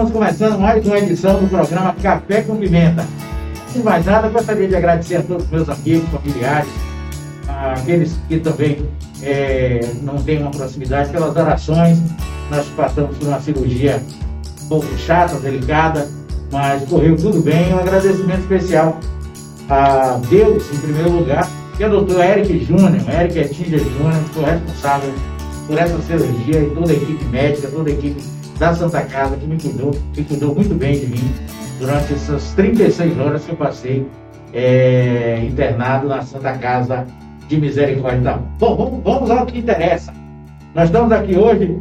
Estamos começando mais uma edição do programa Café com Pimenta. Sem mais nada, gostaria de agradecer a todos os meus amigos, familiares, aqueles que também é, não têm uma proximidade, pelas orações. Nós passamos por uma cirurgia um pouco chata, delicada, mas correu tudo bem. Um agradecimento especial a Deus, em primeiro lugar, e ao doutor Eric Júnior, Eric Etinga Júnior, que foi responsável por essa cirurgia e toda a equipe médica, toda a equipe da Santa Casa que me cuidou, que cuidou muito bem de mim durante essas 36 horas que eu passei é, internado na Santa Casa de Misericórdia. Então, bom, vamos, vamos ao que interessa. Nós estamos aqui hoje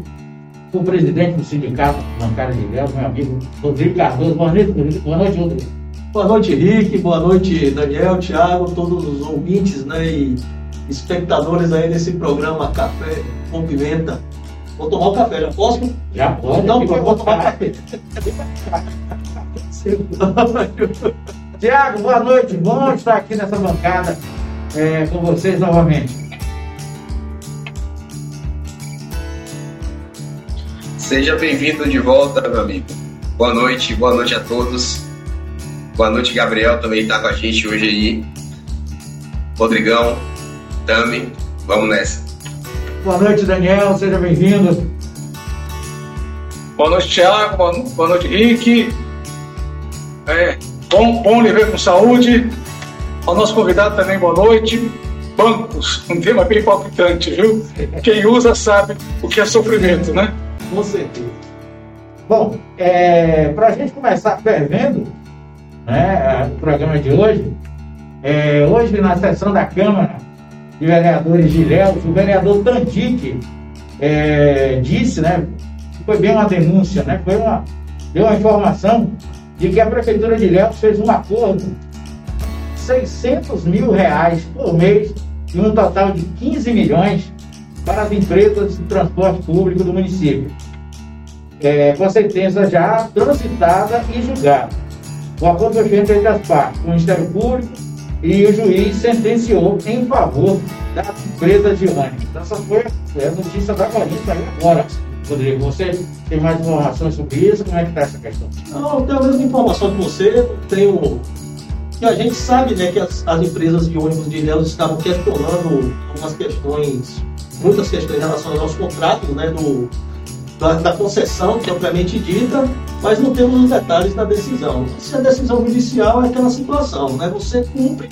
com o presidente do sindicato bancário de meu amigo Rodrigo Cardoso. Boa noite, Boa noite, Rodrigo. Boa noite, Rick. Boa noite, Daniel, Thiago, todos os ouvintes né, e espectadores aí desse programa Café com Pimenta. Vou tomar o café, já posso? Já pode. Não, vou, vou tomar café. Tiago, boa noite. Bom estar aqui nessa bancada é, com vocês novamente. Seja bem-vindo de volta, meu amigo. Boa noite, boa noite a todos. Boa noite, Gabriel, também está com a gente hoje aí. Rodrigão, Tami, vamos nessa. Boa noite, Daniel, seja bem-vindo. Boa noite, Thiago, boa noite, Rick. É, bom, bom lhe ver com saúde. Ao nosso convidado também, boa noite. Bancos, um tema bem palpitante, viu? Quem usa sabe o que é sofrimento, né? Com certeza. Bom, é, para a gente começar fervendo, né, o programa de hoje. É, hoje, na sessão da Câmara de Vereadores Ilhéus, o vereador Tantique é, disse, né, foi bem uma denúncia, né, foi uma, deu uma informação de que a Prefeitura de Ilhéus fez um acordo 600 mil reais por mês e um total de 15 milhões para as empresas de transporte público do município. É, com a sentença já transitada e julgada. O acordo foi feito entre as partes, o Ministério Público e o juiz sentenciou em favor das empresas de ônibus. Essa foi a notícia da Corinthians aí agora. Rodrigo, você tem mais informações sobre isso? Como é que está essa questão? Não, tenho a mesma informação que você. Tenho que a gente sabe né, que as, as empresas de ônibus de Ilhéus estavam questionando algumas questões, muitas questões relacionadas aos contratos né, do, da, da, concessão propriamente dita, mas não temos os detalhes da decisão. Se a decisão judicial é aquela situação, né? Você cumpre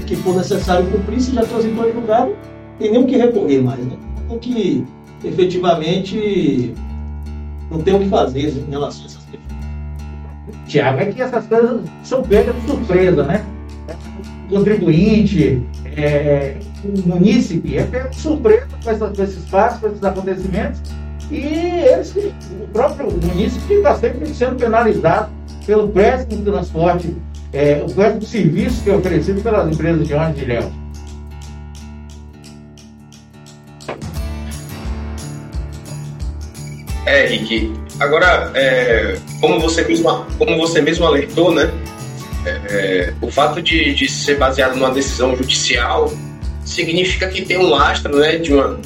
o que for necessário cumprir, se já transitou em julgado, tem nem o que recorrer mais, né? Tem que efetivamente não tem o que fazer em relação a essas questões. Tiago, é que essas coisas são pegas de surpresa, né? O contribuinte, é, o munícipe é pego de surpresa com esses fatos, com esses acontecimentos e eles, o próprio município está sempre sendo penalizado pelo péssimo transporte, é, o péssimo serviço que é oferecido pelas empresas de ônibus de Léo. É, Rick. Agora, é, como, você mesmo, como você mesmo alertou, né? É, é, o fato de, de ser baseado numa decisão judicial significa que tem um lastro né, de uma,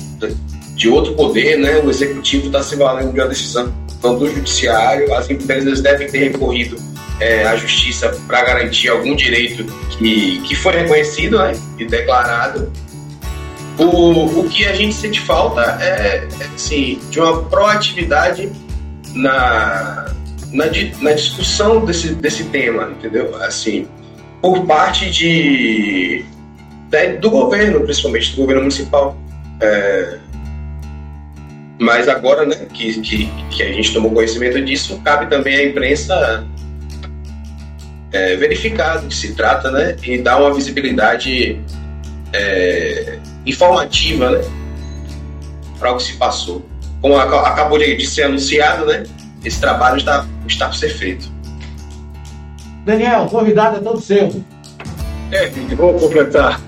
de outro poder, né? O executivo está se valendo de uma decisão do judiciário, as empresas devem ter recorrido é, à justiça para garantir algum direito que, que foi reconhecido né, e declarado. O, o que a gente sente falta é, é assim, de uma proatividade na, na, na discussão desse, desse tema, entendeu? Assim, por parte de, de do governo, principalmente do governo municipal. É, mas agora, né, que, que, que a gente tomou conhecimento disso, cabe também à imprensa é, verificar do que se trata, né, e dar uma visibilidade é, informativa, né, para o que se passou. Como acabou de, de ser anunciado, né, esse trabalho está, está por ser feito. Daniel, convidado é todo seu. É, vou completar.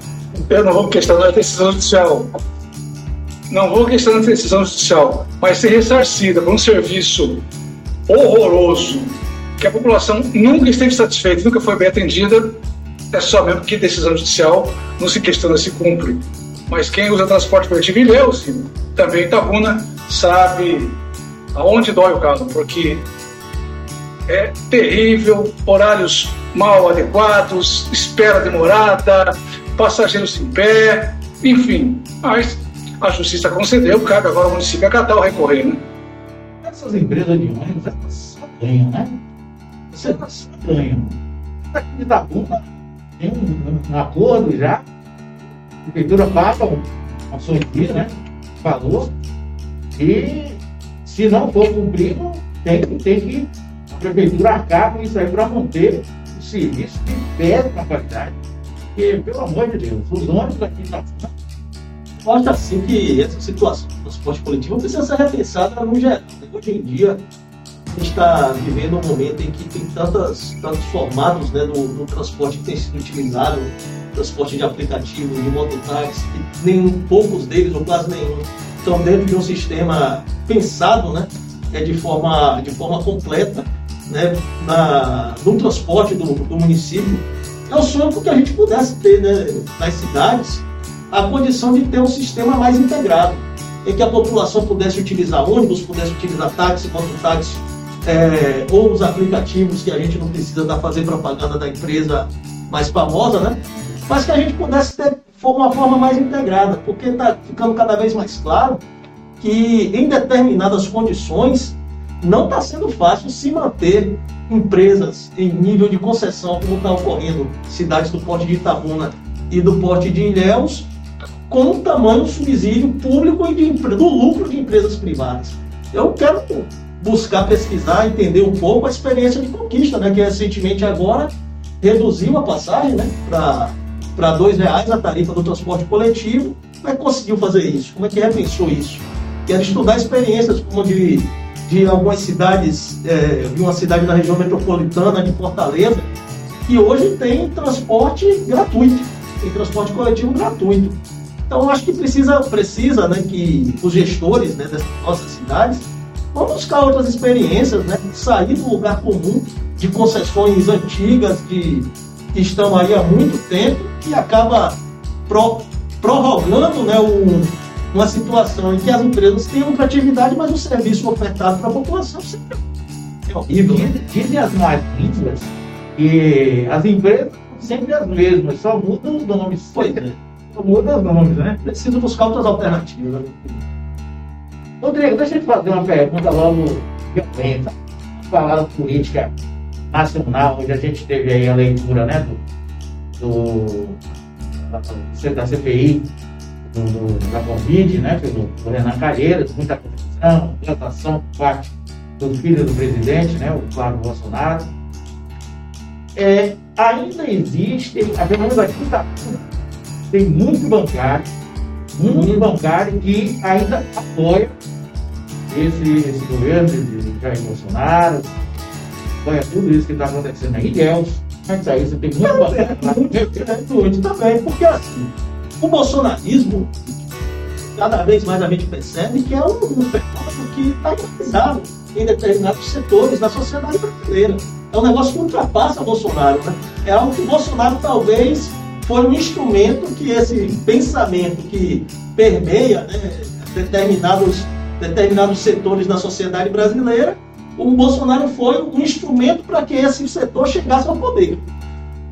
Eu não vou questionar a decisão judicial não vou questão da decisão judicial, mas ser ressarcida por um serviço horroroso, que a população nunca esteve satisfeita, nunca foi bem atendida, é só mesmo que decisão judicial não se questiona se cumpre. Mas quem usa transporte coletivo e leu, também Itabuna, sabe aonde dói o caso, porque é terrível, horários mal adequados, espera demorada, passageiros em pé, enfim. Mas a justiça concedeu, cabe agora o município acatar ou recorrer, né? Essas empresas de ônibus, elas só ganham, né? Você só ganham. Aqui de Itabuna tem um, um acordo já, a prefeitura paga sua né? Falou. E se não for cumprido, tem, tem que a prefeitura arcar com isso aí para manter o serviço de péssima qualidade. Porque, pelo amor de Deus, os ônibus aqui na mostra assim que essa situação do transporte coletivo precisa ser repensada no geral. Hoje em dia, a gente está vivendo um momento em que tem tantas, tantos formatos né, do, transporte que tem sido utilizado, transporte de aplicativo, de mototáxi, que nem poucos deles, ou quase nenhum, estão dentro de um sistema pensado né, é de, forma, de forma completa né, na, no transporte do, do município. É o sonho que a gente pudesse ter né, nas cidades a condição de ter um sistema mais integrado, em que a população pudesse utilizar ônibus, pudesse utilizar táxi, mototáxi, é, ou os aplicativos que a gente não precisa dar fazer propaganda da empresa mais famosa, né? Mas que a gente pudesse ter uma forma mais integrada, porque está ficando cada vez mais claro que em determinadas condições não está sendo fácil se manter empresas em nível de concessão, como está ocorrendo cidades do porte de Itabuna e do porte de Ilhéus, com o tamanho do subsídio público e de, do lucro de empresas privadas. Eu quero buscar pesquisar, entender um pouco a experiência de conquista, né, que recentemente agora reduziu a passagem né, para R$ reais a tarifa do transporte coletivo. Como é que conseguiu fazer isso? Como é que repensou isso? Quero estudar experiências como de, de algumas cidades, é, de uma cidade da região metropolitana de Fortaleza, que hoje tem transporte gratuito, tem transporte coletivo gratuito. Então, acho que precisa, precisa né, que os gestores né, dessas nossas cidades vão buscar outras experiências, né, sair do lugar comum de concessões antigas de, que estão aí há muito tempo e acaba pro, prorrogando né, um, uma situação em que as empresas têm lucratividade, mas o serviço ofertado para a população sempre é horrível. Né? Dizem as mais línguas que as empresas são sempre as mesmas, só mudam os nomes. Pois é muda os nomes, né? Preciso buscar outras alternativas. Rodrigo, deixa eu te fazer uma pergunta logo violenta. Falar de política nacional, hoje a gente teve aí a leitura, né, do, do da CPI, do, do, da Covid, né, pelo, pelo Renan Calheiros, muita confusão, tratação por parte do filho do presidente, né, o Flávio Bolsonaro. É, ainda existem, pelo menos aqui está tem muito bancário, muito bancário que ainda apoia esse, esse governo de Jair Bolsonaro, apoia tudo isso que está acontecendo aí, Deus. Mas aí você tem muito bancário. Muito, muito também, porque assim, o bolsonarismo, cada vez mais a gente percebe que é um, um fenômeno que está enraizado em determinados setores da sociedade brasileira. É um negócio que ultrapassa Bolsonaro, né? É algo que Bolsonaro talvez foi um instrumento que esse pensamento que permeia né, determinados, determinados setores da sociedade brasileira, o Bolsonaro foi um instrumento para que esse setor chegasse ao poder.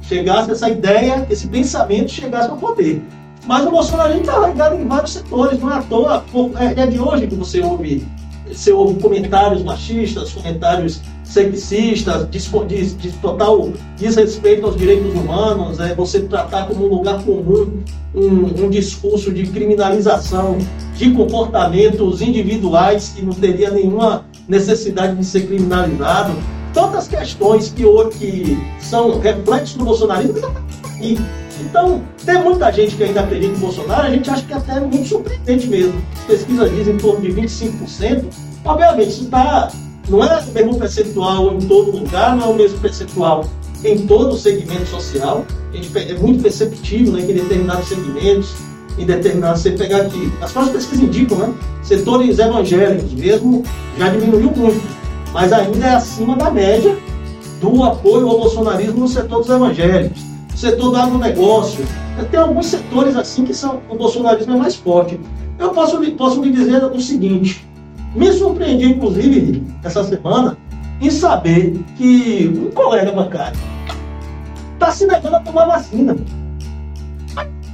Chegasse essa ideia, esse pensamento chegasse ao poder. Mas o Bolsonaro está ligado em vários setores, não é à toa. É, é de hoje que você ouve, você ouve comentários machistas, comentários sexistas, de, de, de, total desrespeito aos direitos humanos, é você tratar como um lugar comum um, um, discurso de criminalização de comportamentos individuais que não teria nenhuma necessidade de ser criminalizado. Tantas questões que hoje que são reflexos do bolsonarismo e então, tem muita gente que ainda acredita em Bolsonaro, a gente acha que até é muito surpreendente mesmo. As pesquisas dizem em torno de 25%. Obviamente, isso está não é o mesmo percentual em todo lugar, não é o mesmo percentual em todo o segmento social. é muito perceptível né, que em determinados segmentos, em determinados. Você pegar aqui, as próprias pesquisas indicam, né? Setores evangélicos mesmo já diminuiu muito, mas ainda é acima da média do apoio ao bolsonarismo no setor dos evangélicos. O setor do agronegócio. Tem alguns setores assim que são, o bolsonarismo é mais forte. Eu posso, posso lhe dizer o seguinte: me surpreendi, inclusive, essa semana, em saber que um colega bancário está se negando a tomar vacina.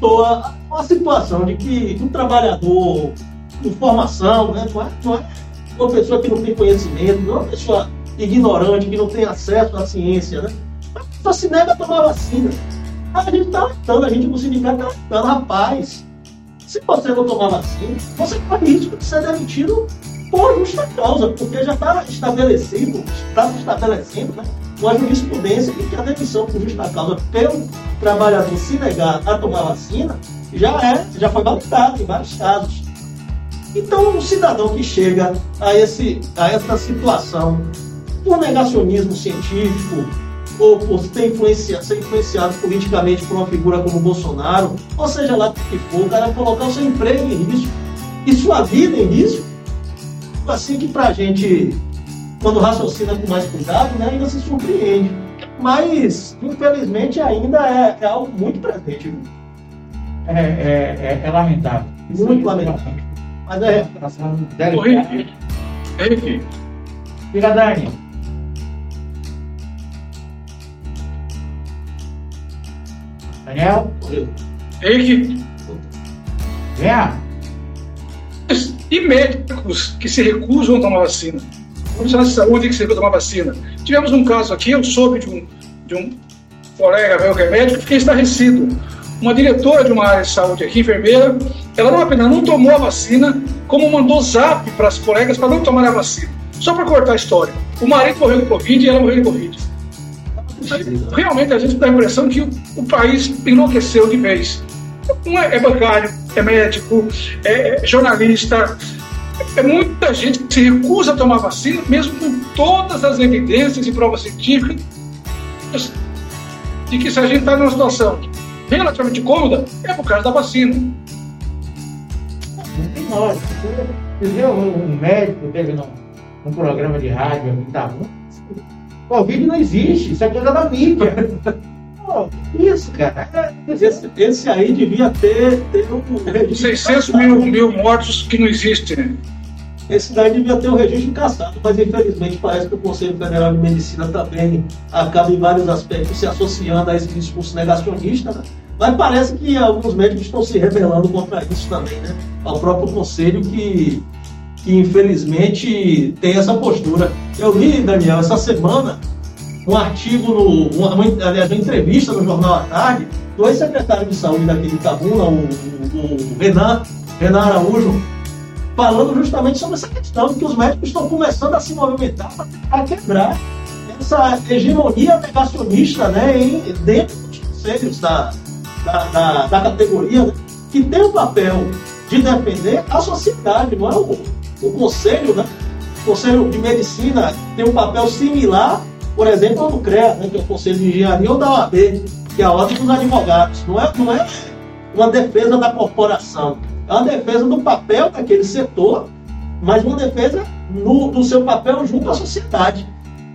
Toa uma situação de que um trabalhador com formação, né, não, é, é uma pessoa que não tem conhecimento, não é uma pessoa ignorante, que não tem acesso à ciência, né? Pessoa se nega a tomar vacina. A gente está alertando, a gente no sindicato está alertando, rapaz, se você não tomar vacina, você corre risco de ser demitido por justa causa, porque já está estabelecido, está se estabelecendo, né? Uma jurisprudência que a demissão por justa causa pelo trabalhador se negar a tomar vacina já é, já foi validado em vários casos. Então, um cidadão que chega a, esse, a essa situação por negacionismo científico, ou por ter ser influenciado politicamente por uma figura como Bolsonaro, ou seja lá o que for, o cara colocar o seu emprego em risco e sua vida em risco, assim que pra gente, quando raciocina com mais cuidado, né, ainda se surpreende. Mas, infelizmente, ainda é, é algo muito presente. É, é, é, é lamentável. Muito lamentável. Mas é. Henrique. Henrique. Fica, Dani. Daniel? Henrique. Venha. E médicos que se recusam a tomar vacina. Profissionais de saúde que se recusam a tomar vacina. Tivemos um caso aqui, eu soube de um, de um colega meu que é médico, fiquei estarrecido. Uma diretora de uma área de saúde aqui, enfermeira, ela não apenas não tomou a vacina, como mandou zap para as colegas para não tomar a vacina. Só para cortar a história. O marido morreu de Covid e ela morreu de Covid. Realmente a gente dá a impressão que o, país enlouqueceu de vez. Não é, é bancário, é médico, é, é jornalista, é muita gente que se recusa a tomar vacina, mesmo com todas as evidências e provas científicas de que se a gente está numa situação relativamente cômoda, é por causa da vacina. Não tem lógica. Você viu um médico teve num, num programa de rádio tá Covid não existe, isso é coisa da mídia. Pô, isso, cara. Esse, esse aí devia ter, ter um registro. 600 mil, mil mortos que não existem. Esse daí devia ter um registro caçado, mas infelizmente parece que o Conselho Federal de Medicina também acaba em vários aspectos se associando a esse discurso negacionista, né? Mas parece que alguns médicos estão se rebelando contra isso também, né? Ao próprio Conselho que, que infelizmente tem essa postura. Eu li, Daniel, essa semana um artigo, no, uma, aliás, uma entrevista no Jornal à Tarde do ex-secretário de saúde daqui de Itabuna, o, o, o Renan, Renan Araújo, falando justamente sobre essa questão que os médicos estão começando a se movimentar para quebrar essa hegemonia negacionista né, em, dentro dos conselhos da, da, da, da categoria, né, que tem o papel de defender a sociedade, não é o, o conselho, né? O conselho de medicina tem um papel similar, por exemplo, do CREA, né, que é o Conselho de Engenharia, ou da OAB, que é a Ordem dos Advogados. Não é, não é uma defesa da corporação, é uma defesa do papel daquele setor, mas uma defesa no, do seu papel junto à sociedade.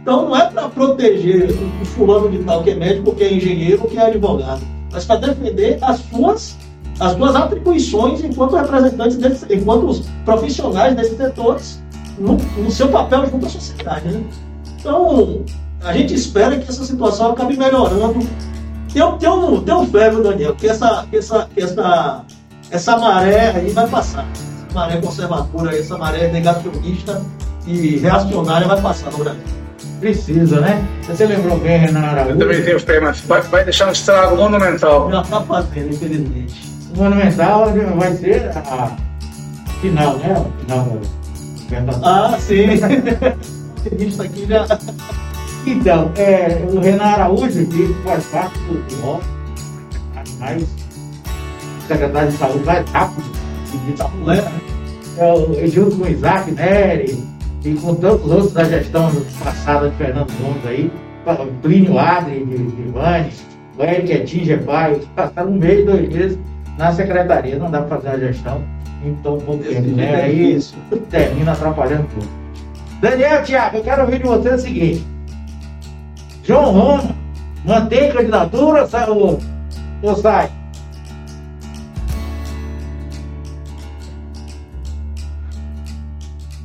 Então não é para proteger o fulano de tal que é médico, que é engenheiro, que é advogado, mas para defender as suas, as suas atribuições enquanto representantes, enquanto os profissionais desses setores, no, no seu papel junto à sociedade. Né? Então a gente espera que essa situação acabe melhorando. Tem, tem, um, tem um fé, viu, Daniel, que essa, que essa, que essa essa maré aí vai passar. Essa maré conservadora, essa maré negacionista e reacionária vai passar no Brasil. Precisa, né? Você lembrou bem, Renan Araújo? Eu também tenho fé, mas vai, vai deixar um estrago monumental. Já está fazendo, infelizmente. O Monumental vai ser a final, né? O final da Ah, sim. Isso aqui já. Então, é, o Renan Araújo, que faz parte do PRO, mais secretário de saúde mais rápido Itabulé, né? É, junto com o Isaac Neri e com tantos outros da gestão passada de Fernando Gomes aí, Plínio Adri de, de Ivane, o Eric Etinge pai, passaram um mês, dois meses na secretaria, não dá para fazer a gestão em tão pouco tempo, né? Aí isso termina atrapalhando tudo. Daniel, Tiago, eu quero ouvir de você o seguinte. João Roma, mantém candidatura ou, ou sai?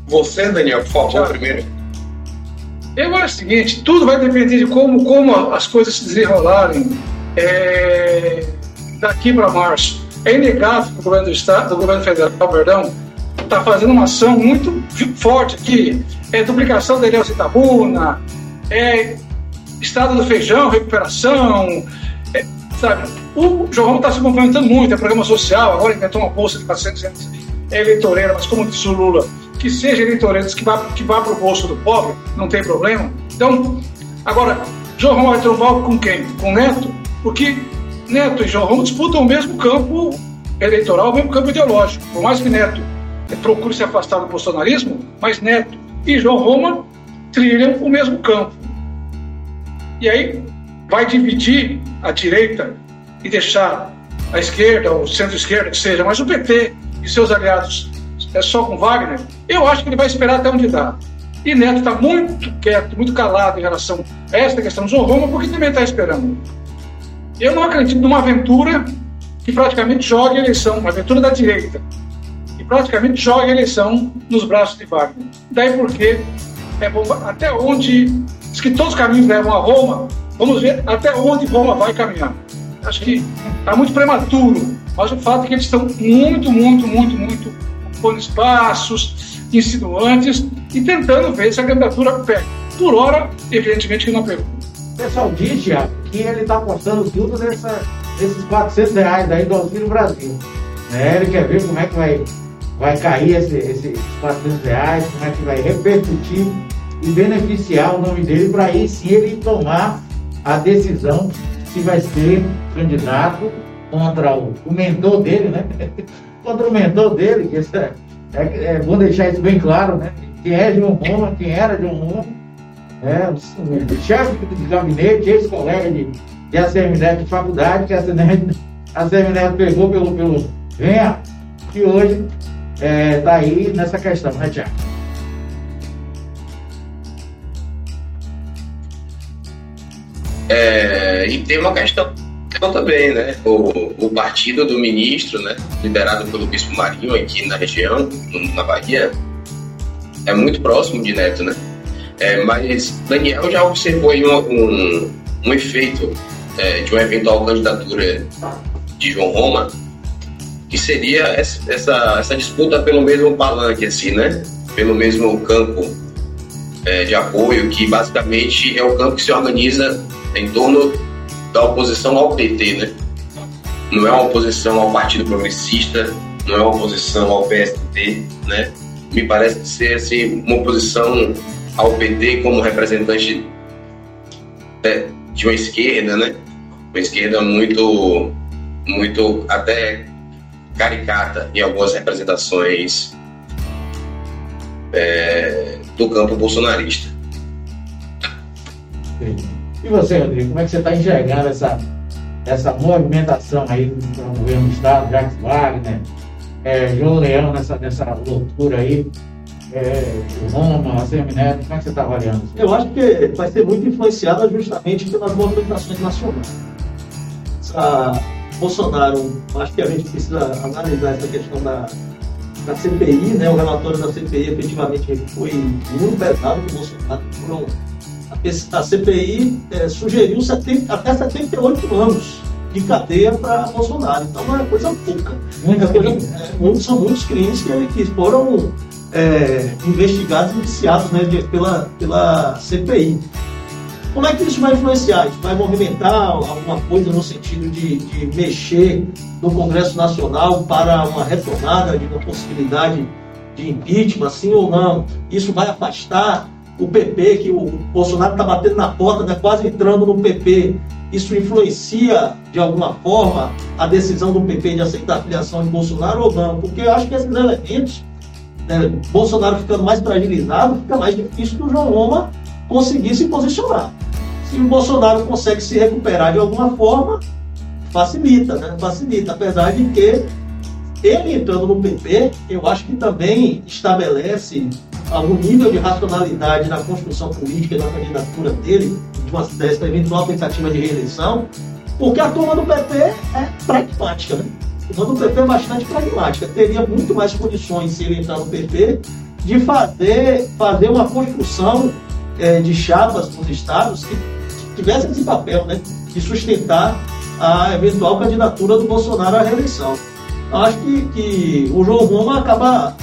Você, Daniel, por favor, primeiro. Eu acho o seguinte, tudo vai depender de como, como as coisas se desenrolarem é, daqui para março. É inegável que o governo do estado, do governo federal, perdão, está fazendo uma ação muito forte aqui. É duplicação da Ilhéus Itabuna, é estado do feijão, recuperação, é, sabe? O João está se movimentando muito, é programa social, agora inventou uma bolsa de 400 reais, é eleitoreira, mas como disse o Lula, que seja eleitoreira, que vá, que vá para o bolso do pobre, não tem problema. Então, agora, João vai trombar com quem? Com Neto? Porque Neto e João disputam o mesmo campo eleitoral, o mesmo campo ideológico. Por mais que Neto procure se afastar do bolsonarismo, mas Neto e João Roma trilham o mesmo campo. E aí vai dividir a direita e deixar a esquerda, ou centro-esquerda, que seja, mas o PT e seus aliados é só com Wagner, eu acho que ele vai esperar até onde dá. E Neto está muito quieto, muito calado em relação a esta questão do Roma, porque também está esperando. Eu não acredito numa aventura que praticamente jogue a eleição, uma aventura da direita, que praticamente joga a eleição nos braços de Wagner. Daí porque é bom, até onde, diz que todos os caminhos levam a Roma, vamos ver até onde Roma vai caminhar. Acho que está muito prematuro, mas o fato é que eles estão muito, muito, muito, muito pondo espaços, insinuantes e tentando ver se a candidatura pega. Por hora, evidentemente que não pegou. O pessoal diz, que ele está apostando tudo nessa, nesses 400 reais aí do Auxílio Brasil. Né? Ele quer ver como é que vai, vai cair esse, esses 400 reais, como é que vai repercutir e beneficiar o nome dele para aí sim ele tomar a decisão se vai ser candidato contra o, o mentor dele, né? contra o mentor dele, que é, é, é, bom deixar isso bem claro, né? Quem é João Roma, quem era João Roma, é, o chefe de gabinete, ex-colega de, de ACM de faculdade, que a ACM pegou pelo, pelo venha, que hoje está é, tá aí nessa questão, né, Tiago? É, e tem uma questão também, né? O, o partido do ministro, né? Liderado pelo Bispo Marinho aqui na região, na Bahia, é muito próximo de Neto, né? É, mas Daniel já observou aí um, um, um efeito é, de uma eventual candidatura de João Roma, que seria essa, essa disputa pelo mesmo palanque, assim, né? Pelo mesmo campo é, de apoio, que basicamente é o campo que se organiza em torno da oposição ao PT, né? Não é uma oposição ao Partido Progressista, não é uma oposição ao PSDB, né? Me parece ser assim, uma oposição ao PT como representante de, de uma esquerda, né? Uma esquerda muito, muito até caricata em algumas representações é, do campo bolsonarista. Sim. E você, Rodrigo, como é que você está enxergando essa, essa movimentação aí do governo do Estado, Jacques Wagner, é, João Leão nessa, nessa loucura aí, é, Roma, ACM Neto, como é que você está avaliando? Eu acho que vai ser muito influenciada justamente pelas movimentações nacionais. Essa, Bolsonaro, acho que a gente precisa analisar essa questão da, da CPI, né? O relatório da CPI efetivamente foi muito pesado para o Bolsonaro. Foram a CPI é, sugeriu 70, até 78 anos de cadeia para Bolsonaro. Então não é coisa pouca. Muita coisa, é, são muitos crimes que, que foram é, investigados e iniciados né, de, pela, pela CPI. Como é que isso vai influenciar? Isso vai movimentar alguma coisa no sentido de, de mexer no Congresso Nacional para uma retomada de uma possibilidade de impeachment, sim ou não? Isso vai afastar o PP, que o Bolsonaro está batendo na porta, né, quase entrando no PP, isso influencia de alguma forma a decisão do PP de aceitar a filiação de Bolsonaro ou não? Porque eu acho que esses elementos, né, Bolsonaro ficando mais fragilizado, fica mais difícil que o João Loma conseguir se posicionar. Se o Bolsonaro consegue se recuperar de alguma forma, facilita, né? Facilita, apesar de que ele entrando no PP, eu acho que também estabelece algum nível de racionalidade na construção política da candidatura dele, de uma dessa eventual tentativa de reeleição, porque a turma do PP é pragmática, né? A turma do PP é bastante pragmática. Teria muito mais condições, se ele entrar no PP, de fazer, fazer uma construção é, de chapas nos estados que tivessem esse papel, né, de sustentar a eventual candidatura do Bolsonaro à reeleição. Eu acho que, que o João Roma acaba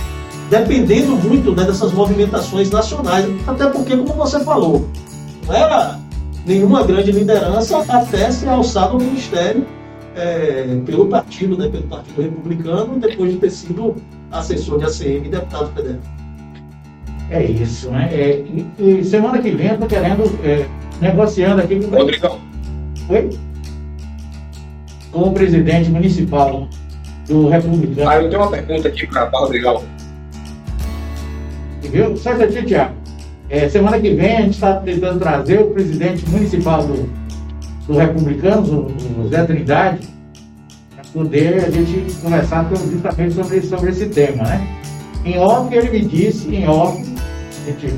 dependendo muito né, dessas movimentações nacionais, até porque, como você falou, não era nenhuma grande liderança até ser alçado ao ministério é, pelo partido, né, pelo Partido Republicano, depois de ter sido assessor de ACM e deputado federal. É isso, né? É, e, e semana que vem eu tô querendo, é, negociando aqui com Rodrigão. Oi? Com o presidente municipal do Republicano. Ah, eu tenho uma pergunta aqui para o Rodrigão. Viu? Só aqui, Tiago. É, semana que vem a gente está tentando trazer o presidente municipal do, do Republicanos, o, o Zé Trindade, para poder a gente conversar justamente sobre, sobre esse tema, né? Em off, ele me disse, em off, a gente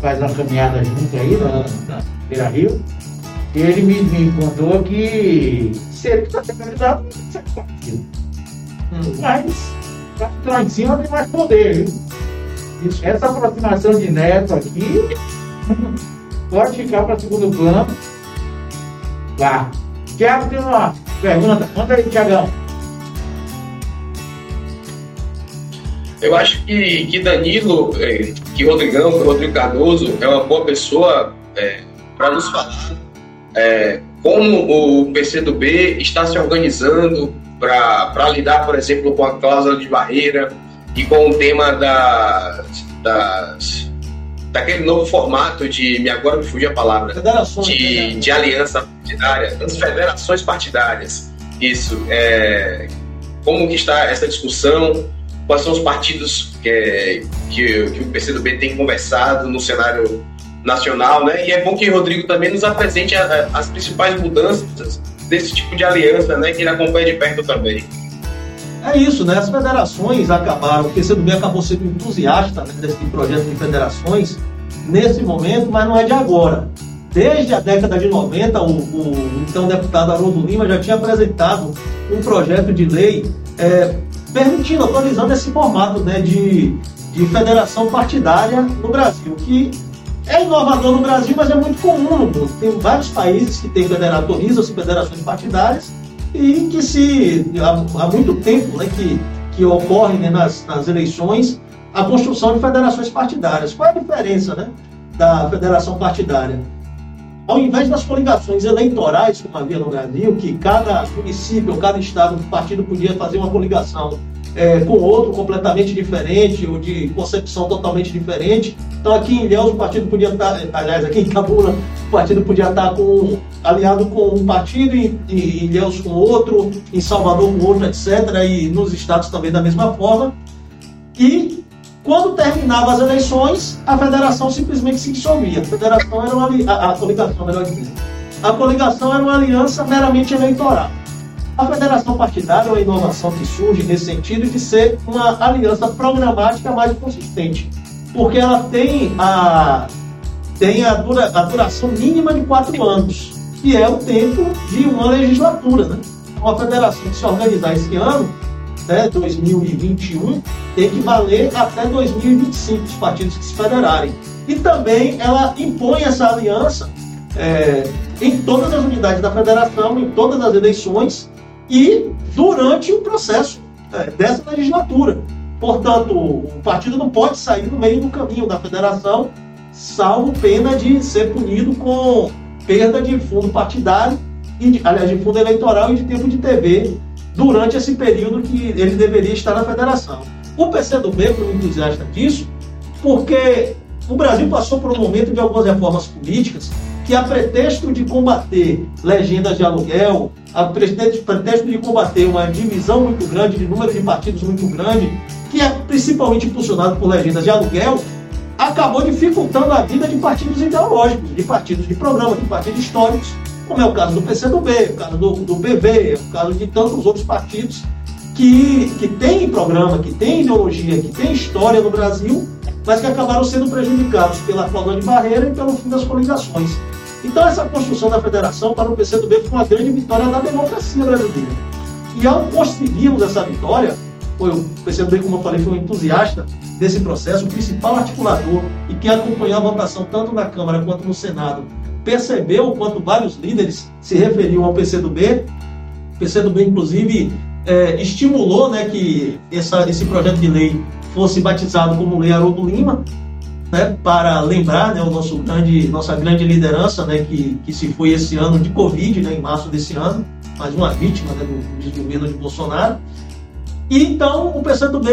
faz uma caminhada junto aí na, na Beira Rio, e ele me, me contou que se ele está sendo candidato, não. Hum. Mas, lá em cima tem mais poder, viu? Essa aproximação de Neto aqui pode ficar para segundo plano. Tá. Tiago tem uma pergunta. Manda aí, Tiagão. Eu acho que, que Danilo, eh, que Rodrigão, que Rodrigo Cardoso é uma boa pessoa para nos falar eh, como o PCdoB está se organizando para lidar, por exemplo, com a cláusula de barreira e com o tema da, das, daquele novo formato de, me agora me fugiu a palavra, de, né? de aliança partidária, das federações partidárias. Isso. É, como que está essa discussão? Quais são os partidos que, que, que o PCdoB tem conversado no cenário nacional, né? E é bom que o Rodrigo também nos apresente a- a- as principais mudanças desse tipo de aliança, né? Que ele acompanha de perto também. É isso, né? As federações acabaram, o PCdoB acabou sendo entusiasta né, desse projeto de federações nesse momento, mas não é de agora. Desde a década de 90, o, o então deputado Haroldo Lima já tinha apresentado um projeto de lei é, permitindo, autorizando esse formato né, de, de federação partidária no Brasil, que é inovador no Brasil, mas é muito comum no mundo. Tem vários países que têm federa- autorizam as federações partidárias e que se há, há muito tempo né, que, que ocorre né, nas, nas eleições a construção de federações partidárias. Qual é a diferença né, da federação partidária? Ao invés das coligações eleitorais, como havia no Brasil, que cada município cada estado, partido podia fazer uma coligação é, com outro completamente diferente ou de concepção totalmente diferente. Então aqui em Ilhéus o partido podia estar, aliás, aqui em Cabula o partido podia estar com, aliado com um partido e em Ilhéus com outro, em Salvador com outro, etc. E nos estados também da mesma forma. E quando terminava as eleições, a federação simplesmente se dissolvia. A federação era uma a, a coligação, melhor dizendo. A coligação era uma aliança meramente eleitoral. A federação partidária é uma inovação que surge nesse sentido de ser uma aliança programática mais consistente, porque ela tem a, tem a, dura- a duração mínima de quatro anos, que é o tempo de uma legislatura. Né? Uma federação que se organizar esse ano, né, 2021, tem que valer até 2025 os partidos que se federarem. E também ela impõe essa aliança é, em todas as unidades da federação, em todas as eleições e durante o processo é, dessa legislatura. Portanto, o partido não pode sair no meio do caminho da federação, salvo pena de ser punido com perda de fundo partidário, e de- aliás, de fundo eleitoral e de tempo de TV durante esse período que ele deveria estar na federação. O PCdoB foi um entusiasta disso, porque o Brasil passou por um momento de algumas reformas políticas que, a pretexto de combater legendas de aluguel, a pretexto, de combater uma divisão muito grande, de número de partidos muito grande, que é principalmente impulsionado por legendas de aluguel, acabou dificultando a vida de partidos ideológicos, de partidos de programa, de partidos históricos, como é o caso do PCdoB, o caso do, do PV, o caso de tantos outros partidos que, que têm programa, que têm ideologia, que têm história no Brasil, mas que acabaram sendo prejudicados pela cláusula de barreira e pelo fim das coligações. Então, essa construção da federação para o PCdoB foi uma grande vitória da democracia brasileira. E ao conseguirmos essa vitória, foi o PCdoB, como eu falei, foi um entusiasta desse processo, o principal articulador e quem acompanhou a votação tanto na Câmara quanto no Senado percebeu o quanto vários líderes se referiam ao PCdoB. O PCdoB, inclusive, é, estimulou né, que essa, esse projeto de lei fosse batizado como Lei Haroldo Lima, né, para lembrar né, o nosso grande, nossa grande liderança né, que, que se foi esse ano de Covid, né, em março desse ano, mais uma vítima né, do desgoverno de Bolsonaro. E então o PCdoB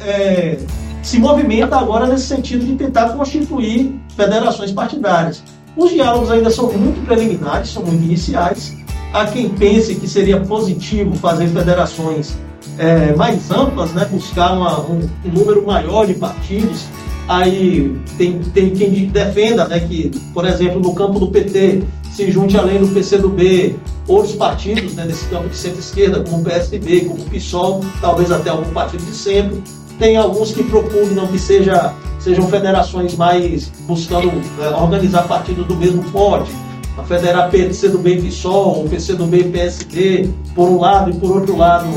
é, se movimenta agora nesse sentido de tentar constituir federações partidárias. Os diálogos ainda são muito preliminares, são muito iniciais. Há quem pense que seria positivo fazer federações é, mais amplas, né, buscar uma, um, um, número maior de partidos. Aí tem, tem quem defenda né, que, por exemplo, no campo do PT se junte além do PCdoB outros partidos né, nesse campo de centro-esquerda, como o PSDB, como o PSOL, talvez até algum partido de centro. Tem alguns que propugnam que seja, sejam federações mais buscando é, organizar partidos do mesmo porte, a federar PCdoB e PSOL, PCdoB e PSD, por um lado, e por outro lado,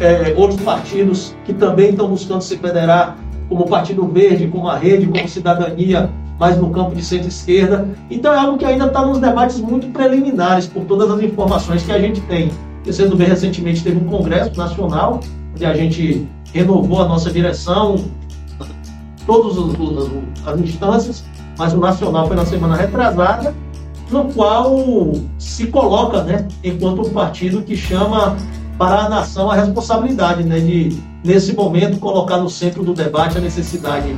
é, outros partidos que também estão buscando se federar, como Partido Verde, como a Rede, como Cidadania, mais no campo de centro-esquerda. Então é algo que ainda está nos debates muito preliminares, por todas as informações que a gente tem. O PCdoB recentemente teve um congresso nacional, onde a gente renovou a nossa direção, todas as instâncias, mas o nacional foi na semana retrasada, no qual se coloca, né, enquanto um partido que chama para a nação a responsabilidade, né, de nesse momento colocar no centro do debate a necessidade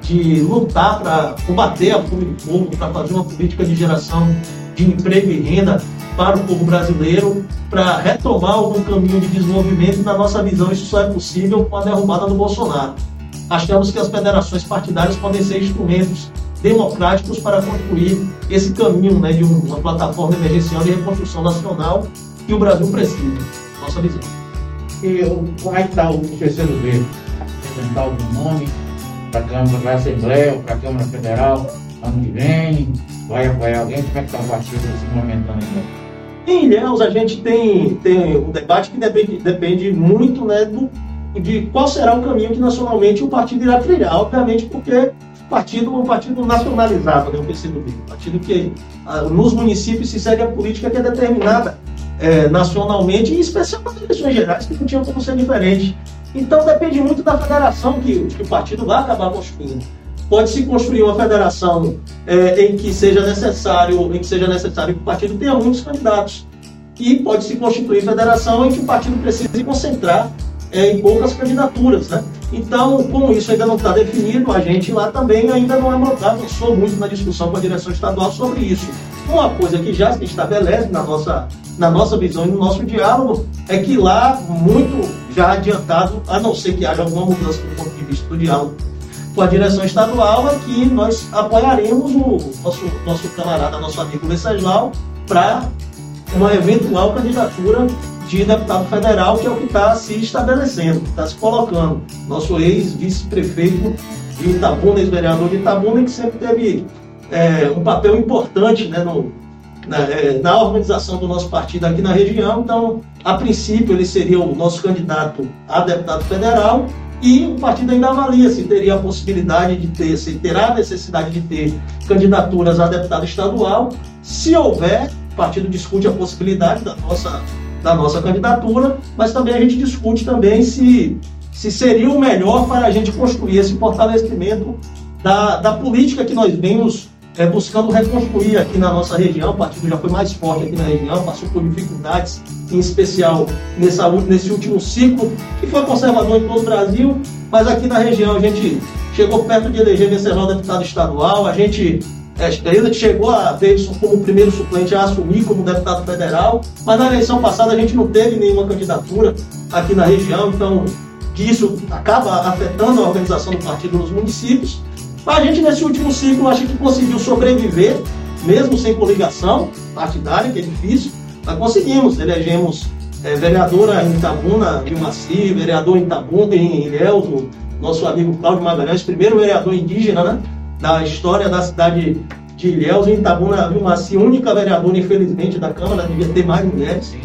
de lutar para combater a fome do povo, para fazer uma política de geração de emprego e renda para o povo brasileiro, para retomar algum caminho de desenvolvimento. Na nossa visão, isso só é possível com a derrubada do Bolsonaro. Achamos que as federações partidárias podem ser instrumentos democráticos para construir esse caminho né, de uma plataforma emergencial de reconstrução nacional que o Brasil precisa. Nossa visão. E como é que está o PCdoB? Apresentar algum nome para a Câmara, para a Assembleia, para a Câmara Federal, ano que vem? Vai apoiar alguém? Como é que está o partido nesse momento ainda? Em Ilhéus, a gente tem, tem um debate que depende, depende muito né, do, de qual será o caminho que nacionalmente o partido irá trilhar. Obviamente, porque partido um partido nacionalizado, né, o PCdoB, um partido que ah, nos municípios se segue a política que é determinada é, nacionalmente, em especial nas eleições gerais, que não tinham como ser diferente. Então depende muito da federação que, que o partido vai acabar construindo pode-se construir uma federação é, em que seja necessário, em que seja necessário que o partido tenha muitos candidatos. E pode-se constituir federação em que o partido precise concentrar é, em poucas candidaturas. Né? Então, como isso ainda não está definido, a gente lá também ainda não é avançou muito na discussão com a direção estadual sobre isso. Uma coisa que já se estabelece na nossa, na nossa visão e no nosso diálogo é que lá, muito já adiantado, a não ser que haja alguma mudança do ponto de vista do diálogo com a direção estadual é que nós apoiaremos o nosso, nosso camarada, nosso amigo Venceslau, para uma eventual candidatura de deputado federal, que é o que está se estabelecendo, está se colocando. Nosso ex-vice-prefeito de Itabuna, ex-vereador de Itabuna, que sempre teve é, um papel importante né, no, na, é, na, organização do nosso partido aqui na região. Então, a princípio, ele seria o nosso candidato a deputado federal e o partido ainda avalia se teria a possibilidade de ter, se terá a necessidade de ter candidaturas a deputado estadual. Se houver, o partido discute a possibilidade da nossa, da nossa candidatura, mas também a gente discute também se, se seria o melhor para a gente construir esse fortalecimento da, da política que nós vemos é, buscando reconstruir aqui na nossa região. O partido já foi mais forte aqui na região, passou por dificuldades, em especial nessa, nesse último ciclo, que foi conservador em todo o Brasil, mas aqui na região a gente chegou perto de eleger Venceslau deputado estadual, a gente é, ainda chegou a ver isso como primeiro suplente a assumir como deputado federal, mas na eleição passada a gente não teve nenhuma candidatura aqui na região, então isso acaba afetando a organização do partido nos municípios. A gente, nesse último ciclo, acho que conseguiu sobreviver, mesmo sem coligação partidária, que é difícil, mas conseguimos. Elegemos é, vereadora em Itabuna, Vilmaci, vereador em Itabuna, em Ilhéus, nosso amigo Cláudio Magalhães, primeiro vereador indígena né, da história da cidade de Ilhéus, em Itabuna, Vilmaci, única vereadora, infelizmente, da Câmara, devia ter mais mulheres.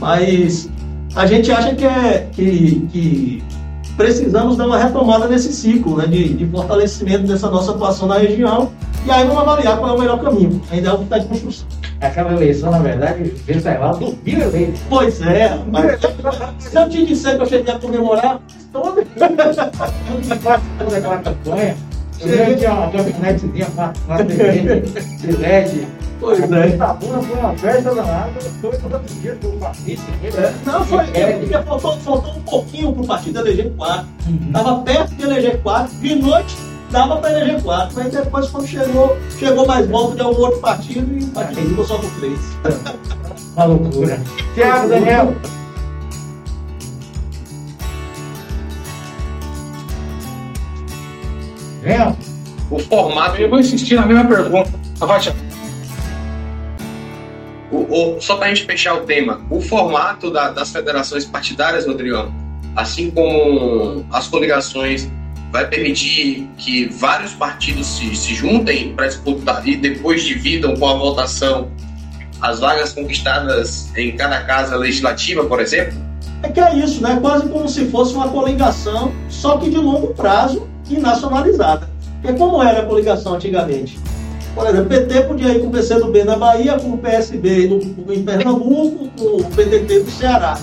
Mas a gente acha que, é, que, que precisamos dar uma retomada nesse ciclo né, de, de fortalecimento dessa nossa atuação na região e aí vamos avaliar qual é o melhor caminho. Ainda é o que está em construção. Aquela eleição, na verdade, Venceslau dormiu eleito. Pois é, mas se eu te disser que eu cheguei a comemorar, todo. Aquela campanha, eu tinha uma caminhonetezinha com uma TV de LED. Pois é. Itabuna foi uma festa danada, foi todo dia do partido. Não, foi, é porque faltou, faltou um pouquinho pro partido eleger quatro. Uhum. Tava perto de eleger quatro, de noite dava para eleger quatro, mas depois quando chegou, chegou mais voto de algum outro partido e o partido ficou só com três. Uma loucura. Tiago, Daniel. O formato. Eu vou insistir na mesma pergunta. Vai, Thiago. O, o, só para a gente fechar o tema, o formato da- das federações partidárias, Rodrigão, assim como as coligações, vai permitir que vários partidos se, se juntem para disputar e depois dividam com a votação as vagas conquistadas em cada casa legislativa, por exemplo? É que é isso, né? Quase como se fosse uma coligação, só que de longo prazo e nacionalizada. Porque como era a coligação antigamente? Por exemplo, o PT podia ir com o PCdoB na Bahia, com o PSB no, em Pernambuco, com o PDT do Ceará.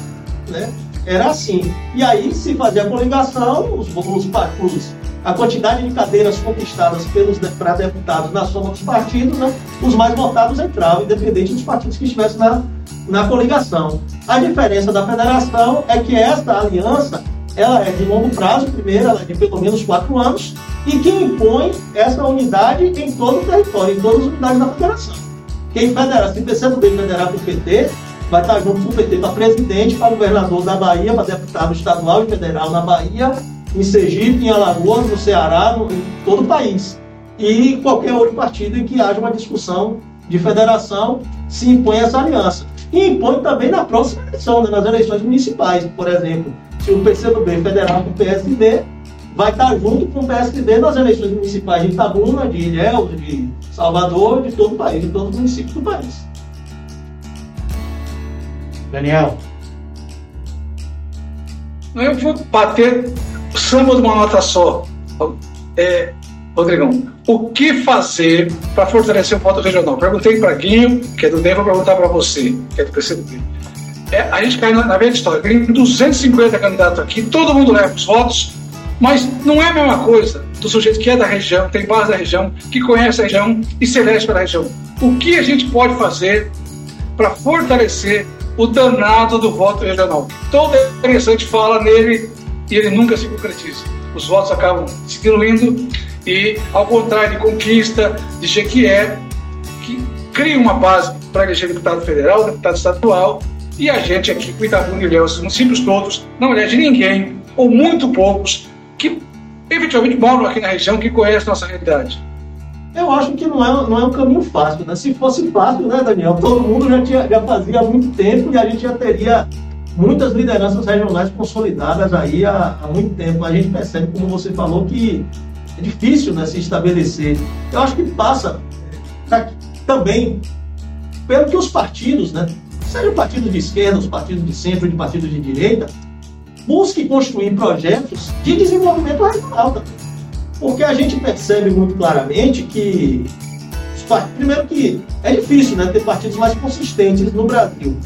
Né? Era assim. E aí se fazia a coligação, os, os, a quantidade de cadeiras conquistadas pelos para deputados na soma dos partidos, né? os mais votados entravam, independente dos partidos que estivessem na, na coligação. A diferença da federação é que esta aliança ela é de longo prazo, primeiro, ela é de pelo menos quatro anos, e que impõe essa unidade em todo o território, em todas as unidades da federação. Quem federa, se o PCdoB federar com o PT, vai estar junto com o PT para presidente, para governador da Bahia, para deputado estadual e federal na Bahia, em Sergipe, em Alagoas, no Ceará, no, em todo o país. E qualquer outro partido em que haja uma discussão de federação se impõe essa aliança. E impõe também na próxima eleição, né, nas eleições municipais, por exemplo. Se o PCdoB federar com o PSD, vai estar junto com o PSD nas eleições municipais de Itabuna, de Ilhéus, de Salvador, de todo o país, de todos os municípios do país. Daniel. Eu vou bater o samba de uma nota só. É, Rodrigão, o que fazer para fortalecer o voto regional? Perguntei para Guinho, que é do DEM, vou perguntar para você, que é do PCdoB. É, a gente cai na, na velha história. Tem 250 candidatos aqui, todo mundo leva os votos, mas não é a mesma coisa do sujeito que é da região, tem base da região, que conhece a região e se elege pela região. O que a gente pode fazer para fortalecer o danado do voto regional? Todo interessante fala nele e ele nunca se concretiza. Os votos acabam se diluindo e, ao contrário de Conquista, de Jequié, que cria uma base para eleger deputado federal, deputado estadual, e a gente aqui, Itabuna e Ilhéus, os municípios todos, não elege ninguém, ou muito poucos, que efetivamente moram aqui na região, que conhecem nossa realidade. Eu acho que não é, não é um caminho fácil, né? Se fosse fácil, né, Daniel? Todo mundo já, tinha, já fazia há muito tempo e a gente já teria muitas lideranças regionais consolidadas aí há, há muito tempo. A gente percebe, como você falou, que difícil né, se estabelecer. Eu acho que passa pra, também pelo que os partidos, né, seja o partido de esquerda, os partidos de centro, de partidos de direita, busquem construir projetos de desenvolvimento regional. Porque a gente percebe muito claramente que, primeiro que é difícil né, ter partidos mais consistentes no Brasil.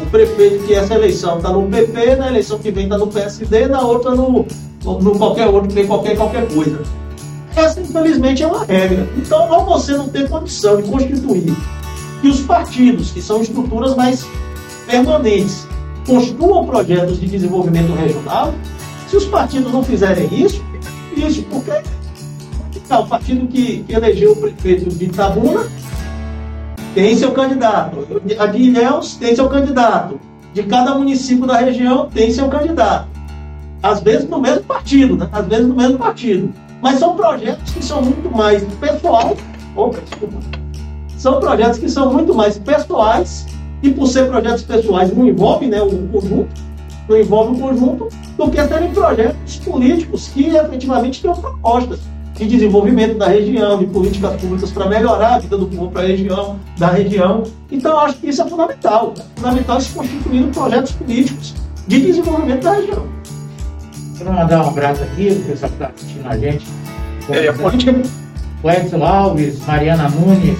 O prefeito que essa eleição está no PP, na eleição que vem está no PSD, na outra no, no, no qualquer outro, tem qualquer qualquer coisa. Essa, infelizmente, é uma regra. Então, ao você não ter condição de constituir que os partidos, que são estruturas mais permanentes, construam projetos de desenvolvimento regional, se os partidos não fizerem isso, isso, porque tá, o partido que, que elegeu o prefeito de Itabuna tem seu candidato, a de Ilhéus tem seu candidato, de cada município da região tem seu candidato. Às vezes no mesmo partido, né? às vezes no mesmo partido. Mas são projetos que são muito mais pessoais. Opa, desculpa. São projetos que são muito mais pessoais, e por ser projetos pessoais não envolvem né, o conjunto, não envolve o conjunto, do que serem projetos políticos que efetivamente tenham propostas de desenvolvimento da região, de políticas públicas para melhorar a vida do povo para a região, da região. Então, acho que isso é fundamental. É fundamental se constituir projetos políticos de desenvolvimento da região. Quero mandar um abraço aqui, o pessoal que está assistindo a gente. É, a política. O Edson Alves, Mariana Nunes,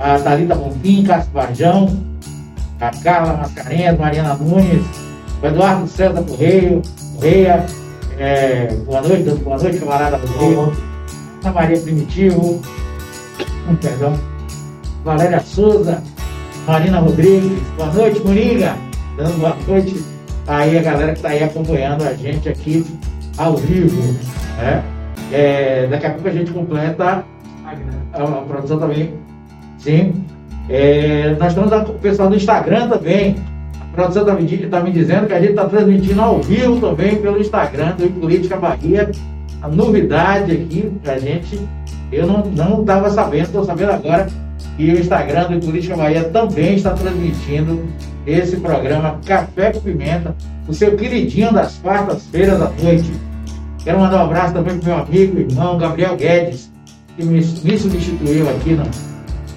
a Thalita Bonfim, Cássio Varjão, a Carla Mascarenhas, Mariana Nunes, o Eduardo César Correio, Correia, é, boa noite, boa noite, camarada Correio, Ana Maria Primitivo, um perdão, Valéria Souza, Marina Rodrigues, boa noite, Moringa, dando boa noite aí a galera que está aí acompanhando a gente aqui ao vivo, né? É, daqui a pouco a gente completa a, a produção também, sim. É, nós estamos com o pessoal do Instagram também. A produção está me, tá me dizendo que a gente está transmitindo ao vivo também pelo Instagram do Política Bahia. A novidade aqui pra gente, eu não estava sabendo, estou sabendo agora que o Instagram do Política Bahia também está transmitindo esse programa Café com Pimenta, o seu queridinho das quartas-feiras à noite. Quero mandar um abraço também para meu amigo, irmão Gabriel Guedes, que me, me substituiu aqui no,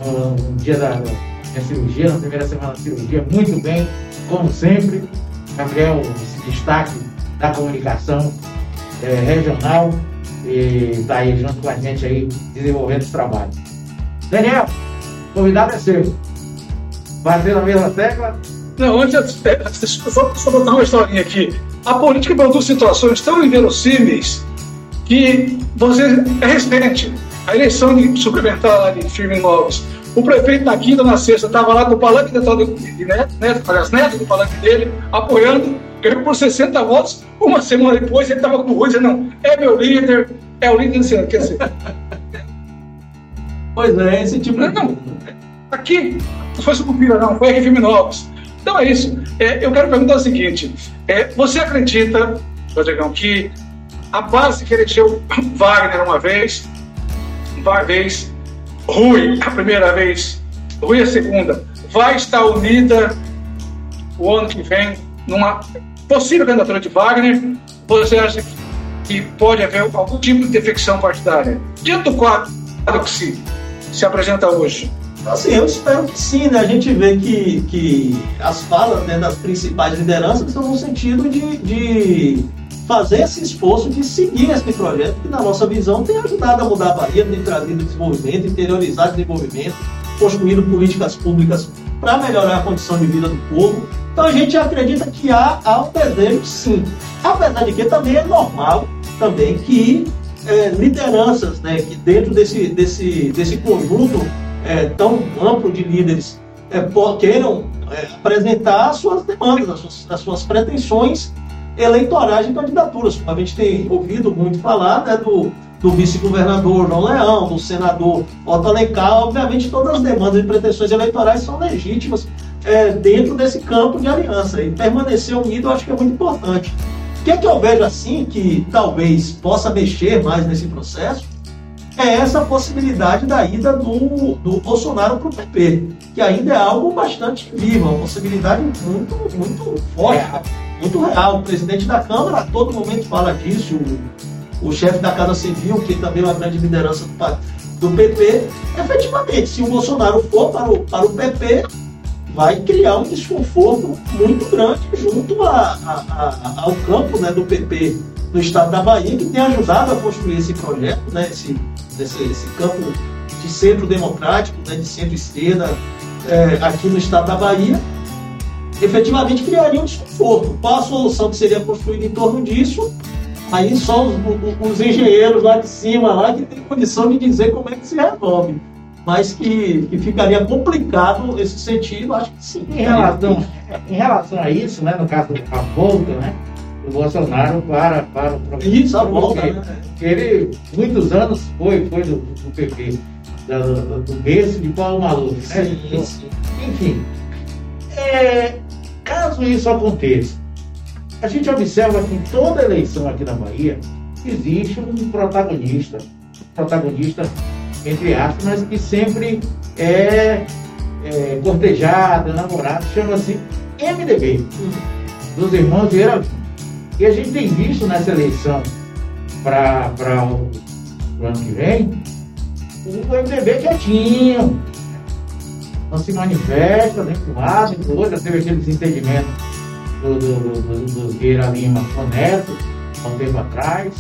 no, no, dia da minha cirurgia, na primeira semana da cirurgia, muito bem, como sempre. Gabriel, destaque da comunicação é, regional, e está aí junto com a gente aí, desenvolvendo esse trabalho. Daniel, convidado é seu. Bater na mesma tecla? Não, antes, só, só botar uma historinha aqui. A política produz situações tão inverossímeis que você é recente. A eleição de suplementar lá de Firme Novos. O prefeito na quinta, na sexta, estava lá com o palanque de, Neto, Neto, aliás, Neto, do palanque dele, apoiando, ganhou por 60 votos. Uma semana depois ele estava com o Rui dizendo, não, é meu líder, é o líder desse ano. Quer dizer. Pois é, esse tipo. Não, não. Aqui, não foi Sucupira, não, foi Firme Novos. Então é isso. É, eu quero perguntar o seguinte: é, você acredita, Rodrigão, que a base que elegeu Wagner uma vez, uma vez, Rui a primeira vez, Rui a segunda, vai estar unida o ano que vem numa possível candidatura de Wagner? Você acha que pode haver algum tipo de defecção partidária? Diante do quadro que se, se apresenta hoje. Assim, eu espero que sim, né? A gente vê que, que as falas né, das principais lideranças estão no sentido de, de fazer esse esforço de seguir esse projeto que, na nossa visão, tem ajudado a mudar a Bahia, tem trazido desenvolvimento, interiorizar desenvolvimento, construindo políticas públicas para melhorar a condição de vida do povo. Então a gente acredita que há, há um desejo, sim. Apesar de que também é normal também que é, lideranças, né, que dentro desse, desse, desse conjunto é, tão amplo de líderes é, queiram é, apresentar as suas demandas, as suas, as suas, pretensões eleitorais de candidaturas. A gente tem ouvido muito falar né, do, do vice-governador João Leão, do senador Otto Alencar. Obviamente, todas as demandas e pretensões eleitorais são legítimas é, dentro desse campo de aliança. E permanecer unido eu acho que é muito importante. O que, é que eu vejo assim que talvez possa mexer mais nesse processo? É essa possibilidade da ida do, do Bolsonaro para o PP, que ainda é algo bastante vivo, uma possibilidade muito, muito forte, muito real. O presidente da Câmara a todo momento fala disso, o, o chefe da Casa Civil, que também é uma grande liderança do, do PP, efetivamente, se o Bolsonaro for para o, para o PP, vai criar um desconforto muito grande junto a, a, a, ao campo né, do PP no estado da Bahia, que tem ajudado a construir esse projeto, né, esse, esse, esse campo de centro democrático, né, de centro-esquerda, é, aqui no estado da Bahia, efetivamente criaria um desconforto. Qual a solução que seria construída em torno disso? Aí só os, os, engenheiros lá de cima, lá, que tem condição de dizer como é que se resolve. Mas que, que ficaria complicado esse sentido, acho que sim. Em relação, em relação a isso, né, no caso da volta, né, do Bolsonaro para, para o Isso, a volta, né? Ele, muitos anos, foi, foi do, do PP, do, do berço de Paulo Maluf, né? Sim, sim. Enfim, é, caso isso aconteça, a gente observa que em toda eleição aqui na Bahia existe um protagonista, protagonista entre aspas, mas que sempre é, é cortejado, namorado, chama-se MDB, dos irmãos Vieira e a gente tem visto nessa eleição para o, o ano que vem o MDB quietinho, não se manifesta nem para um lado, nem para o outro, teve aquele desentendimento do, do, do, do Vieira Lima com Neto, há um tempo atrás.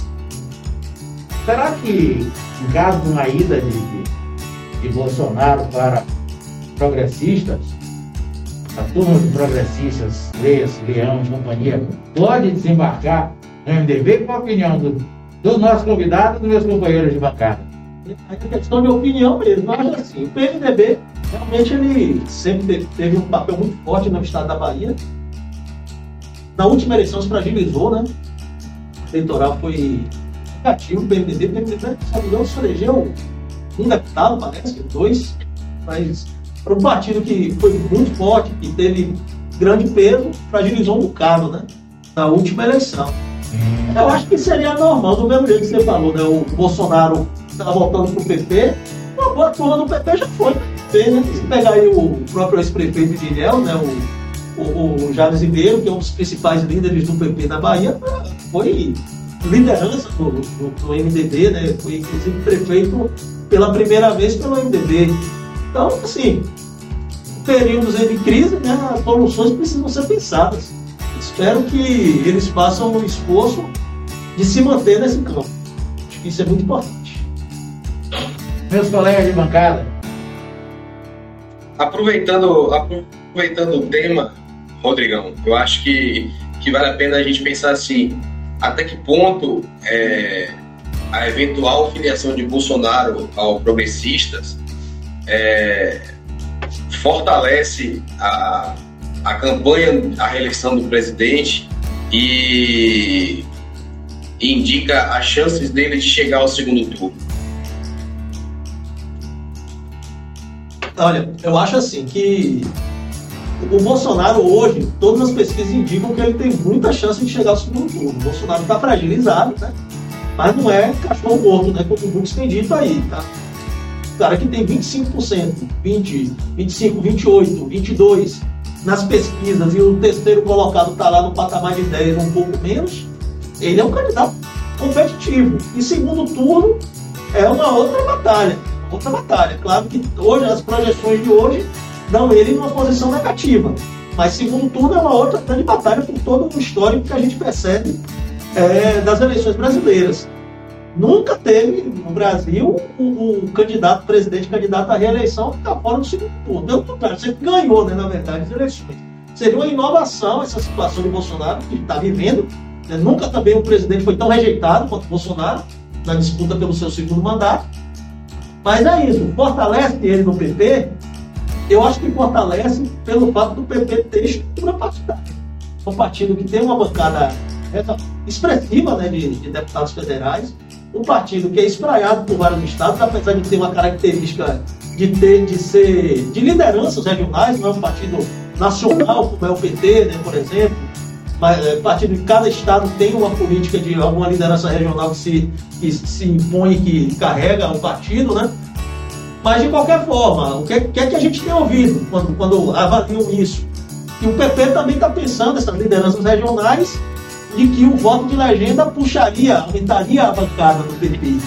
Será que, em caso de uma ida de, de, de Bolsonaro para progressistas, a turma de progressistas, Leas, Leão e companhia, pode desembarcar no MDB? Qual a opinião do, do nosso convidado e dos meus companheiros de bancada? É questão de opinião mesmo. Acho assim, o PMDB realmente ele sempre teve um papel muito forte no estado da Bahia. Na última eleição se fragilizou, né? O eleitoral foi negativo, o PMDB. O PMDB, se não me engano, se elegeu um deputado, parece, dois, mas para um partido que foi muito forte, que teve grande peso, fragilizou um bocado, né? Na última eleição. Eu acho que seria normal, do mesmo jeito que você falou, né? O Bolsonaro estava voltando para o PP, uma boa turma do PP já foi PP, né? Se pegar aí o próprio ex-prefeito de Ilhéu, né? O, o, o Javes Ribeiro, que é um dos principais líderes do PP na Bahia, foi liderança do, do, do MDB, né? Foi inclusive prefeito pela primeira vez pelo MDB. Então, assim, períodos de crise, né, as soluções precisam ser pensadas. Espero que eles façam o esforço de se manter nesse campo. Acho que isso é muito importante. Meus colegas de bancada. Aproveitando, aproveitando o tema, Rodrigão, eu acho que, que vale a pena a gente pensar assim, até que ponto é, a eventual filiação de Bolsonaro ao progressistas é, fortalece a, a campanha, a reeleição do presidente e indica as chances dele de chegar ao segundo turno? Olha, eu acho assim que o Bolsonaro hoje, todas as pesquisas indicam que ele tem muita chance de chegar ao segundo turno. O Bolsonaro está fragilizado, né? Mas não é cachorro morto, né? Como muitos têm dito aí, tá? cara que tem 25%, 20, 25, 28, 22 nas pesquisas e o terceiro colocado está lá no patamar de 10, um pouco menos, ele é um candidato competitivo. E segundo turno é uma outra batalha. Outra batalha. Claro que hoje as projeções de hoje dão ele numa posição negativa. Mas segundo turno é uma outra grande batalha por todo o histórico que a gente percebe é, das eleições brasileiras. Nunca teve no Brasil um, um candidato, presidente candidato à reeleição que está fora do segundo turno. Pelo contrário, sempre ganhou, né, na verdade, as eleições. Seria uma inovação essa situação de Bolsonaro que está vivendo. Né? Nunca também um presidente foi tão rejeitado quanto Bolsonaro na disputa pelo seu segundo mandato. Mas é isso, fortalece ele no PP. Eu acho que fortalece pelo fato do PP ter estrutura partidária. Um partido que tem uma bancada expressiva né, de, de deputados federais, um partido que é espraiado por vários estados, apesar de ter uma característica de ter de ser de lideranças regionais, não é um partido nacional como é o PT, né, por exemplo, mas é, partido de cada estado tem uma política de alguma liderança regional que se, que se impõe, que carrega o partido, né? Mas de qualquer forma, o que, que é que a gente tem ouvido quando, quando avaliam isso? Que o PP também está pensando essas lideranças regionais de que o voto de legenda puxaria, aumentaria a bancada do PP.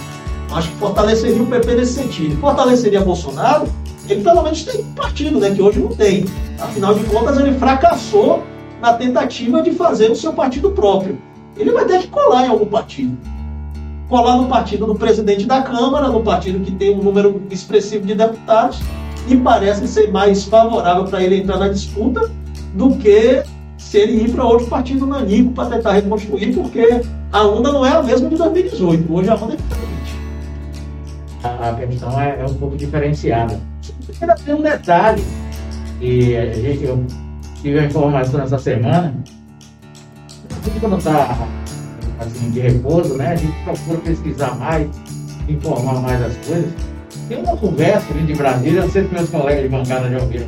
Acho que fortaleceria o PP nesse sentido. Fortaleceria Bolsonaro, ele pelo menos tem partido, né, que hoje não tem. Afinal de contas, ele fracassou na tentativa de fazer o seu partido próprio. Ele vai ter que colar em algum partido. Colar no partido do presidente da Câmara, no partido que tem um número expressivo de deputados, e parece ser mais favorável para ele entrar na disputa do que se ele ir para outro partido nanico para tentar reconstruir, porque a onda não é a mesma de 2018. Hoje a onda é diferente. A questão é, é um pouco diferenciada. Tem um detalhe que a gente, eu tive a informação essa semana. Quando está assim, de repouso, né? A gente procura pesquisar mais, informar mais as coisas. Tem uma conversa ali de Brasília, não sei se meus colegas de bancada já ouviram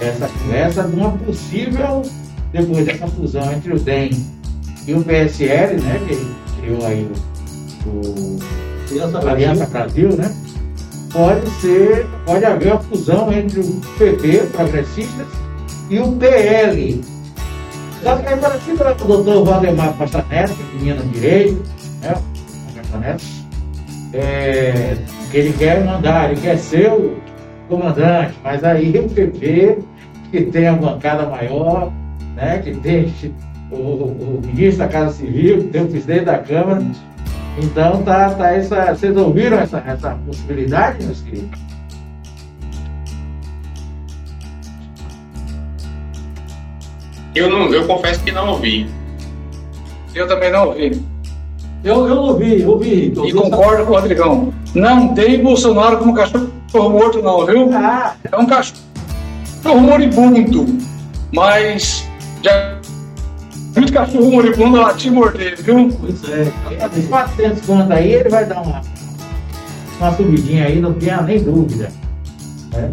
essa conversa de uma possível depois dessa fusão entre o DEM e o PSL, né, que criou aí o, o Aliança, Aliança Brasil. Brasil, né, pode ser, pode haver uma fusão entre o PP, progressistas, e o PL. Que é parecido com o doutor Valdemar Costa Neto, que vinha no direito, né, Costa Neto, é, que ele quer mandar, ele quer ser o comandante, mas aí o PP, que tem a bancada maior, né, que tem o, o, ministro da Casa Civil, tem o presidente da Câmara. Então tá, tá essa. Vocês ouviram essa, essa possibilidade, meus queridos? Eu, não, eu confesso que não ouvi. Eu também não ouvi. Eu, eu ouvi, ouvi. E concordo com o Rodrigão. Não tem Bolsonaro como cachorro morto, não, viu? Ah, É um cachorro moribundo. Mas já muito cachorro moribundo latir e morder, viu? Pois é. esses 400 conto aí, ele vai dar uma, uma subidinha aí, não tenha nem dúvida. É.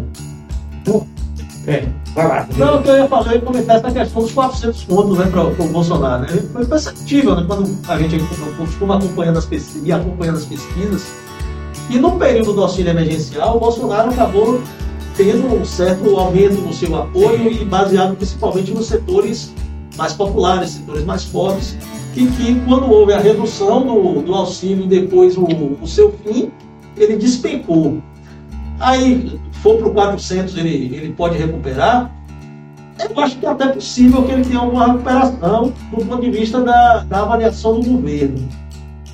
É, vai lá. Não, o que eu ia falar, eu ia comentar essa questão dos 400 pontos né, para o Bolsonaro. Né? Foi perceptível, né, quando a gente costuma acompanhando as pesquisas, e acompanhando as pesquisas, e no período do auxílio emergencial, o Bolsonaro acabou tendo um certo aumento no seu apoio e baseado principalmente nos setores mais populares, setores mais pobres, e que quando houve a redução do, do auxílio e depois o, o seu fim, ele despencou. Aí for para o 400 ele, ele pode recuperar, eu acho que é até possível que ele tenha alguma recuperação do ponto de vista da, da avaliação do governo.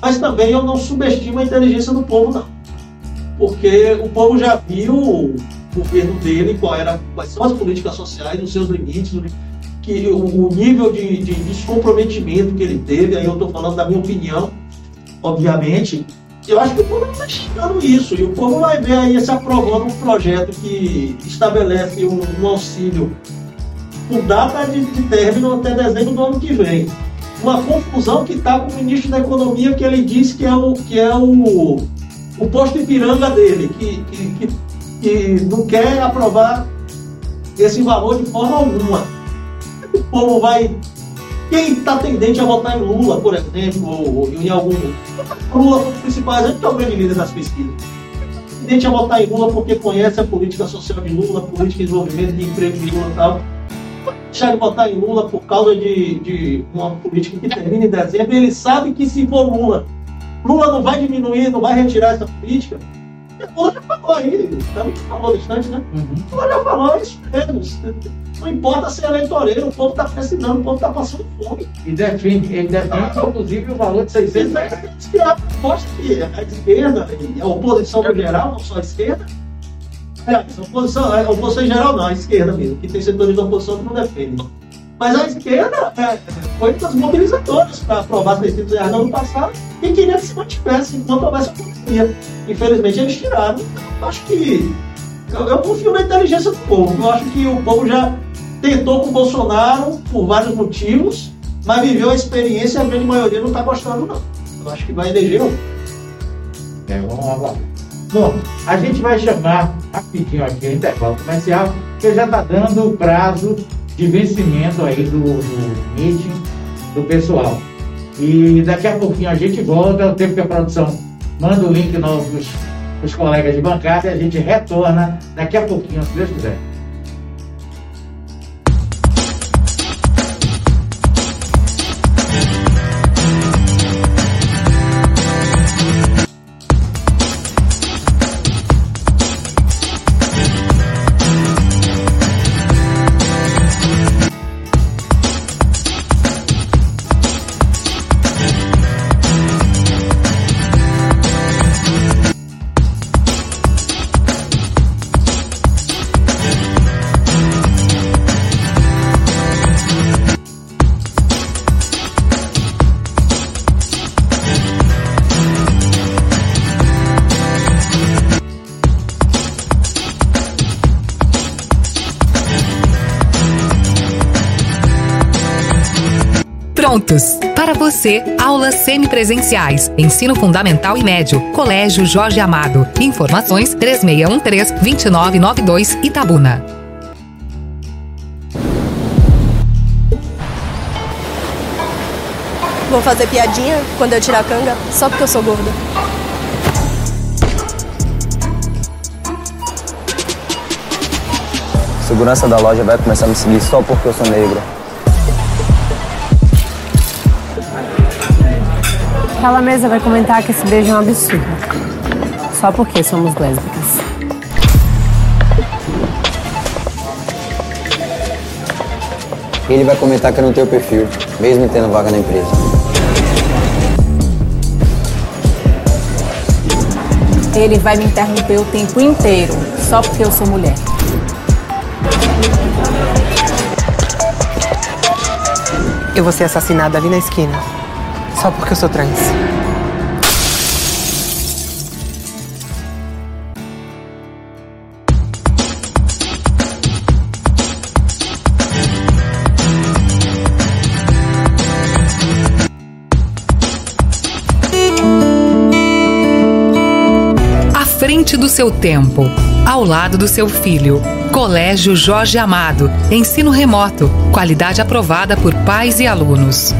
Mas também eu não subestimo a inteligência do povo, não. Porque o povo já viu o governo dele, qual era, quais são as políticas sociais, os seus limites, que o, o nível de, de descomprometimento que ele teve, aí eu estou falando da minha opinião, obviamente, eu acho que o povo está chegando isso, e o povo vai ver aí se aprovando um projeto que estabelece um, um auxílio com data de, de término até dezembro do ano que vem. Uma confusão que está com o ministro da Economia, que ele disse que é o, que é o, o posto Ipiranga dele, que, que, que, que não quer aprovar esse valor de forma alguma. O povo vai. Quem está tendente a votar em Lula, por exemplo, ou, ou em algum. Lula foi o principal, a gente é o grande líder das pesquisas. Tendente a votar em Lula porque conhece a política social de Lula, a política de desenvolvimento de emprego de Lula e tal deixar de votar em Lula por causa de, de uma política que termina em dezembro, ele sabe que se for Lula, Lula não vai diminuir, não vai retirar essa política. Lula já falou aí, também falou bastante, né? Uhum. Lula já falou é isso mesmo. Não importa ser eleitoreiro, o povo está precisando, o povo está passando fome. E defende, ele defende, inclusive, o valor de 600 reais. É a proposta que a esquerda e a oposição no geral, não só a esquerda, é, a oposição, a oposição em geral não, a esquerda mesmo, que tem setores da oposição que não defendem. Mas a esquerda é, foi das mobilizadoras para aprovar as 600 reais no ano passado e queria que se mantivesse enquanto houvesse Infelizmente eles tiraram. Acho que. Eu, eu confio na inteligência do povo. Eu acho que o povo já tentou com o Bolsonaro por vários motivos, mas viveu a experiência e a grande maioria não está gostando, não. Eu acho que vai eleger um. É, vamos lá. Bom, a gente vai chamar rapidinho aqui o intervalo comercial, que já está dando o prazo de vencimento aí do, do meeting do pessoal. E daqui a pouquinho a gente volta, o tempo que a produção manda o link para os colegas de bancada e a gente retorna daqui a pouquinho, se Deus quiser. Você, aulas semipresenciais, ensino fundamental e médio, Colégio Jorge Amado. Informações 3613-2992 Itabuna. Vou fazer piadinha quando eu tirar a canga, só porque eu sou gorda. Segurança da loja vai começar a me seguir só porque eu sou negro. Aquela mesa vai comentar que esse beijo é um absurdo. Só porque somos lésbicas. Ele vai comentar que eu não tenho perfil, mesmo tendo vaga na empresa. Ele vai me interromper o tempo inteiro, só porque eu sou mulher. Eu vou ser assassinada ali na esquina, só porque eu sou trans. À frente do seu tempo, ao lado do seu filho. Colégio Jorge Amado. Ensino remoto. Qualidade aprovada por pais e alunos.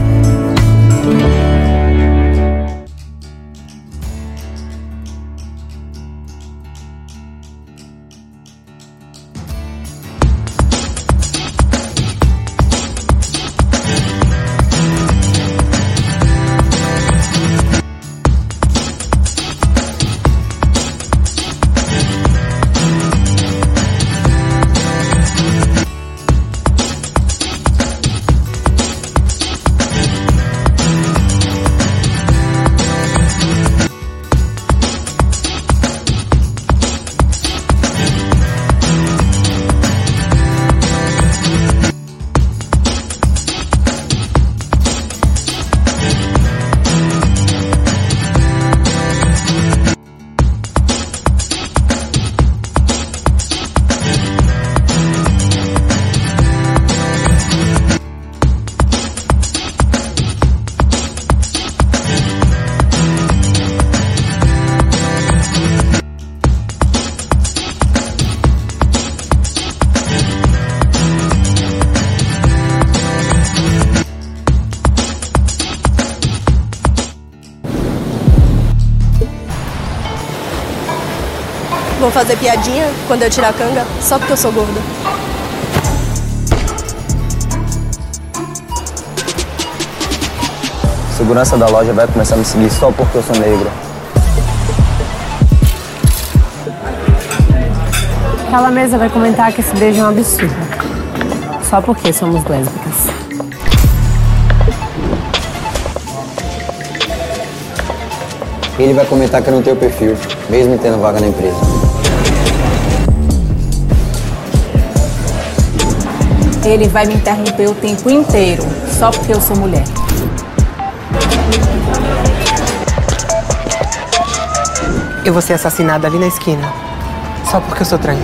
Fazer piadinha quando eu tirar a canga, só porque eu sou gorda. Segurança da loja vai começar a me seguir só porque eu sou negra. Aquela mesa vai comentar que esse beijo é um absurdo. Só porque somos lésbicas. Ele vai comentar que eu não tenho perfil, mesmo tendo vaga na empresa. Ele vai me interromper o tempo inteiro, só porque eu sou mulher. Eu vou ser assassinada ali na esquina, só porque eu sou trans.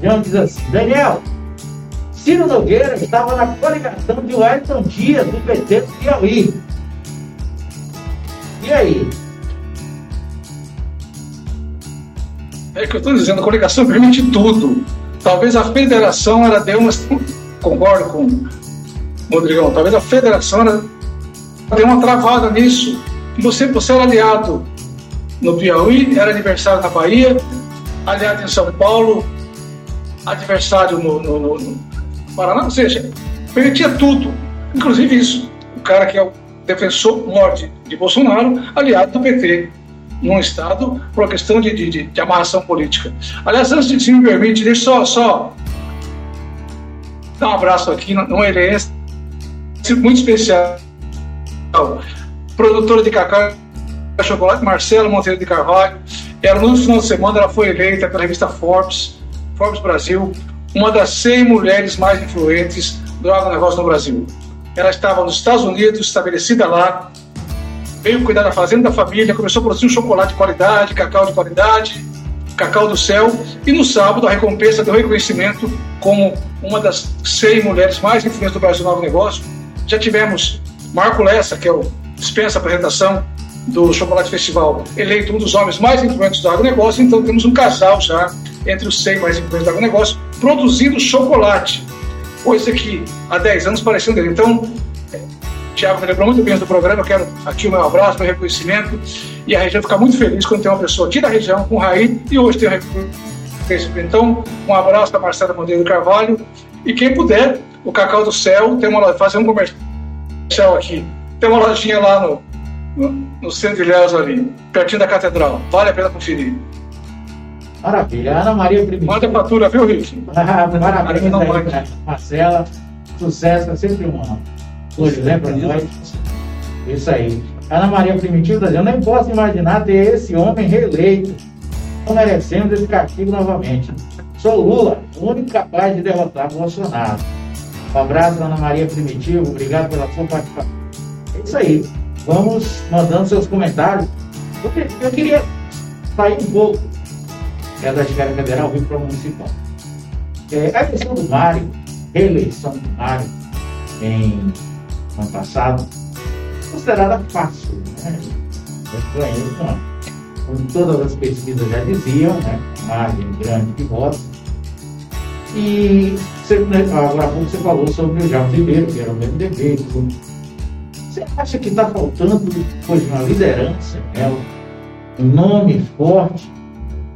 Varjão diz assim: Daniel, Ciro Nogueira estava na coligação de Wellington Dias, do PT do Piauí. E aí? É que eu estou dizendo, a coligação permite tudo. Talvez a federação ela deu uma. Concordo com o Rodrigão, talvez a federação ela deu uma travada nisso. Você, você era aliado no Piauí, era adversário na Bahia, aliado em São Paulo, adversário no, no, no, Paraná, ou seja, permitia tudo, inclusive isso. O cara que é o defensor morte de Bolsonaro, aliado do PT, num Estado, por uma questão de, de, de amarração política. Aliás, antes de se me permite, deixa só, só dar um abraço aqui numa herança muito especial. Produtora de cacau chocolate, Marcela Monteiro de Carvalho. Ela, no final de semana, ela foi eleita pela revista Forbes, Forbes Brasil, uma das 100 mulheres mais influentes do agronegócio no Brasil. Ela estava nos Estados Unidos, estabelecida lá, veio cuidar da fazenda da família, começou a produzir um chocolate de qualidade, cacau de qualidade, cacau do céu, e no sábado a recompensa deu reconhecimento como uma das 100 mulheres mais influentes do Brasil no agronegócio. Já tivemos Marco Lessa, que é o dispensa apresentação do Chocolate Festival, eleito um dos homens mais influentes do agronegócio, então temos um casal já entre os 100 mais influentes do agronegócio, produzindo chocolate, coisa que há 10 anos parecia um dele. Então, Tiago me lembrou muito bem do programa, eu quero aqui o meu abraço, meu reconhecimento, e a região fica muito feliz quando tem uma pessoa aqui da região com raiz, e hoje tem reconhecimento. Então, um abraço da Marcela Monteiro Carvalho, e quem puder, o Cacau do Céu, tem uma, fazer um comercial aqui, tem uma lojinha lá no, no, centro de Ilhéus ali, pertinho da catedral, vale a pena conferir. Maravilha. Ana Maria Primitiva. Manda a fatura, viu, Rick? Parabéns aí, né? Marcela. Sucesso, é sempre uma coisa, né, para nós. Isso aí. Ana Maria Primitiva dizendo, nem posso imaginar ter esse homem reeleito. Não merecemos esse castigo novamente. Sou Lula, o único capaz de derrotar Bolsonaro. Um abraço, Ana Maria Primitivo. Obrigado pela sua participação. É isso aí. Vamos mandando seus comentários. Eu, eu queria sair um pouco é da esfera federal vir para o municipal. É, a eleição do Mário, reeleição do Mário em ano passado, considerada fácil. Né? Eu ganhei com, como todas as pesquisas já diziam, né? margem grande de votos. E né, agora pouco você falou sobre o Jair Ribeiro, que era o mesmo MDB. Você acha que está faltando depois uma liderança, né? um nome forte?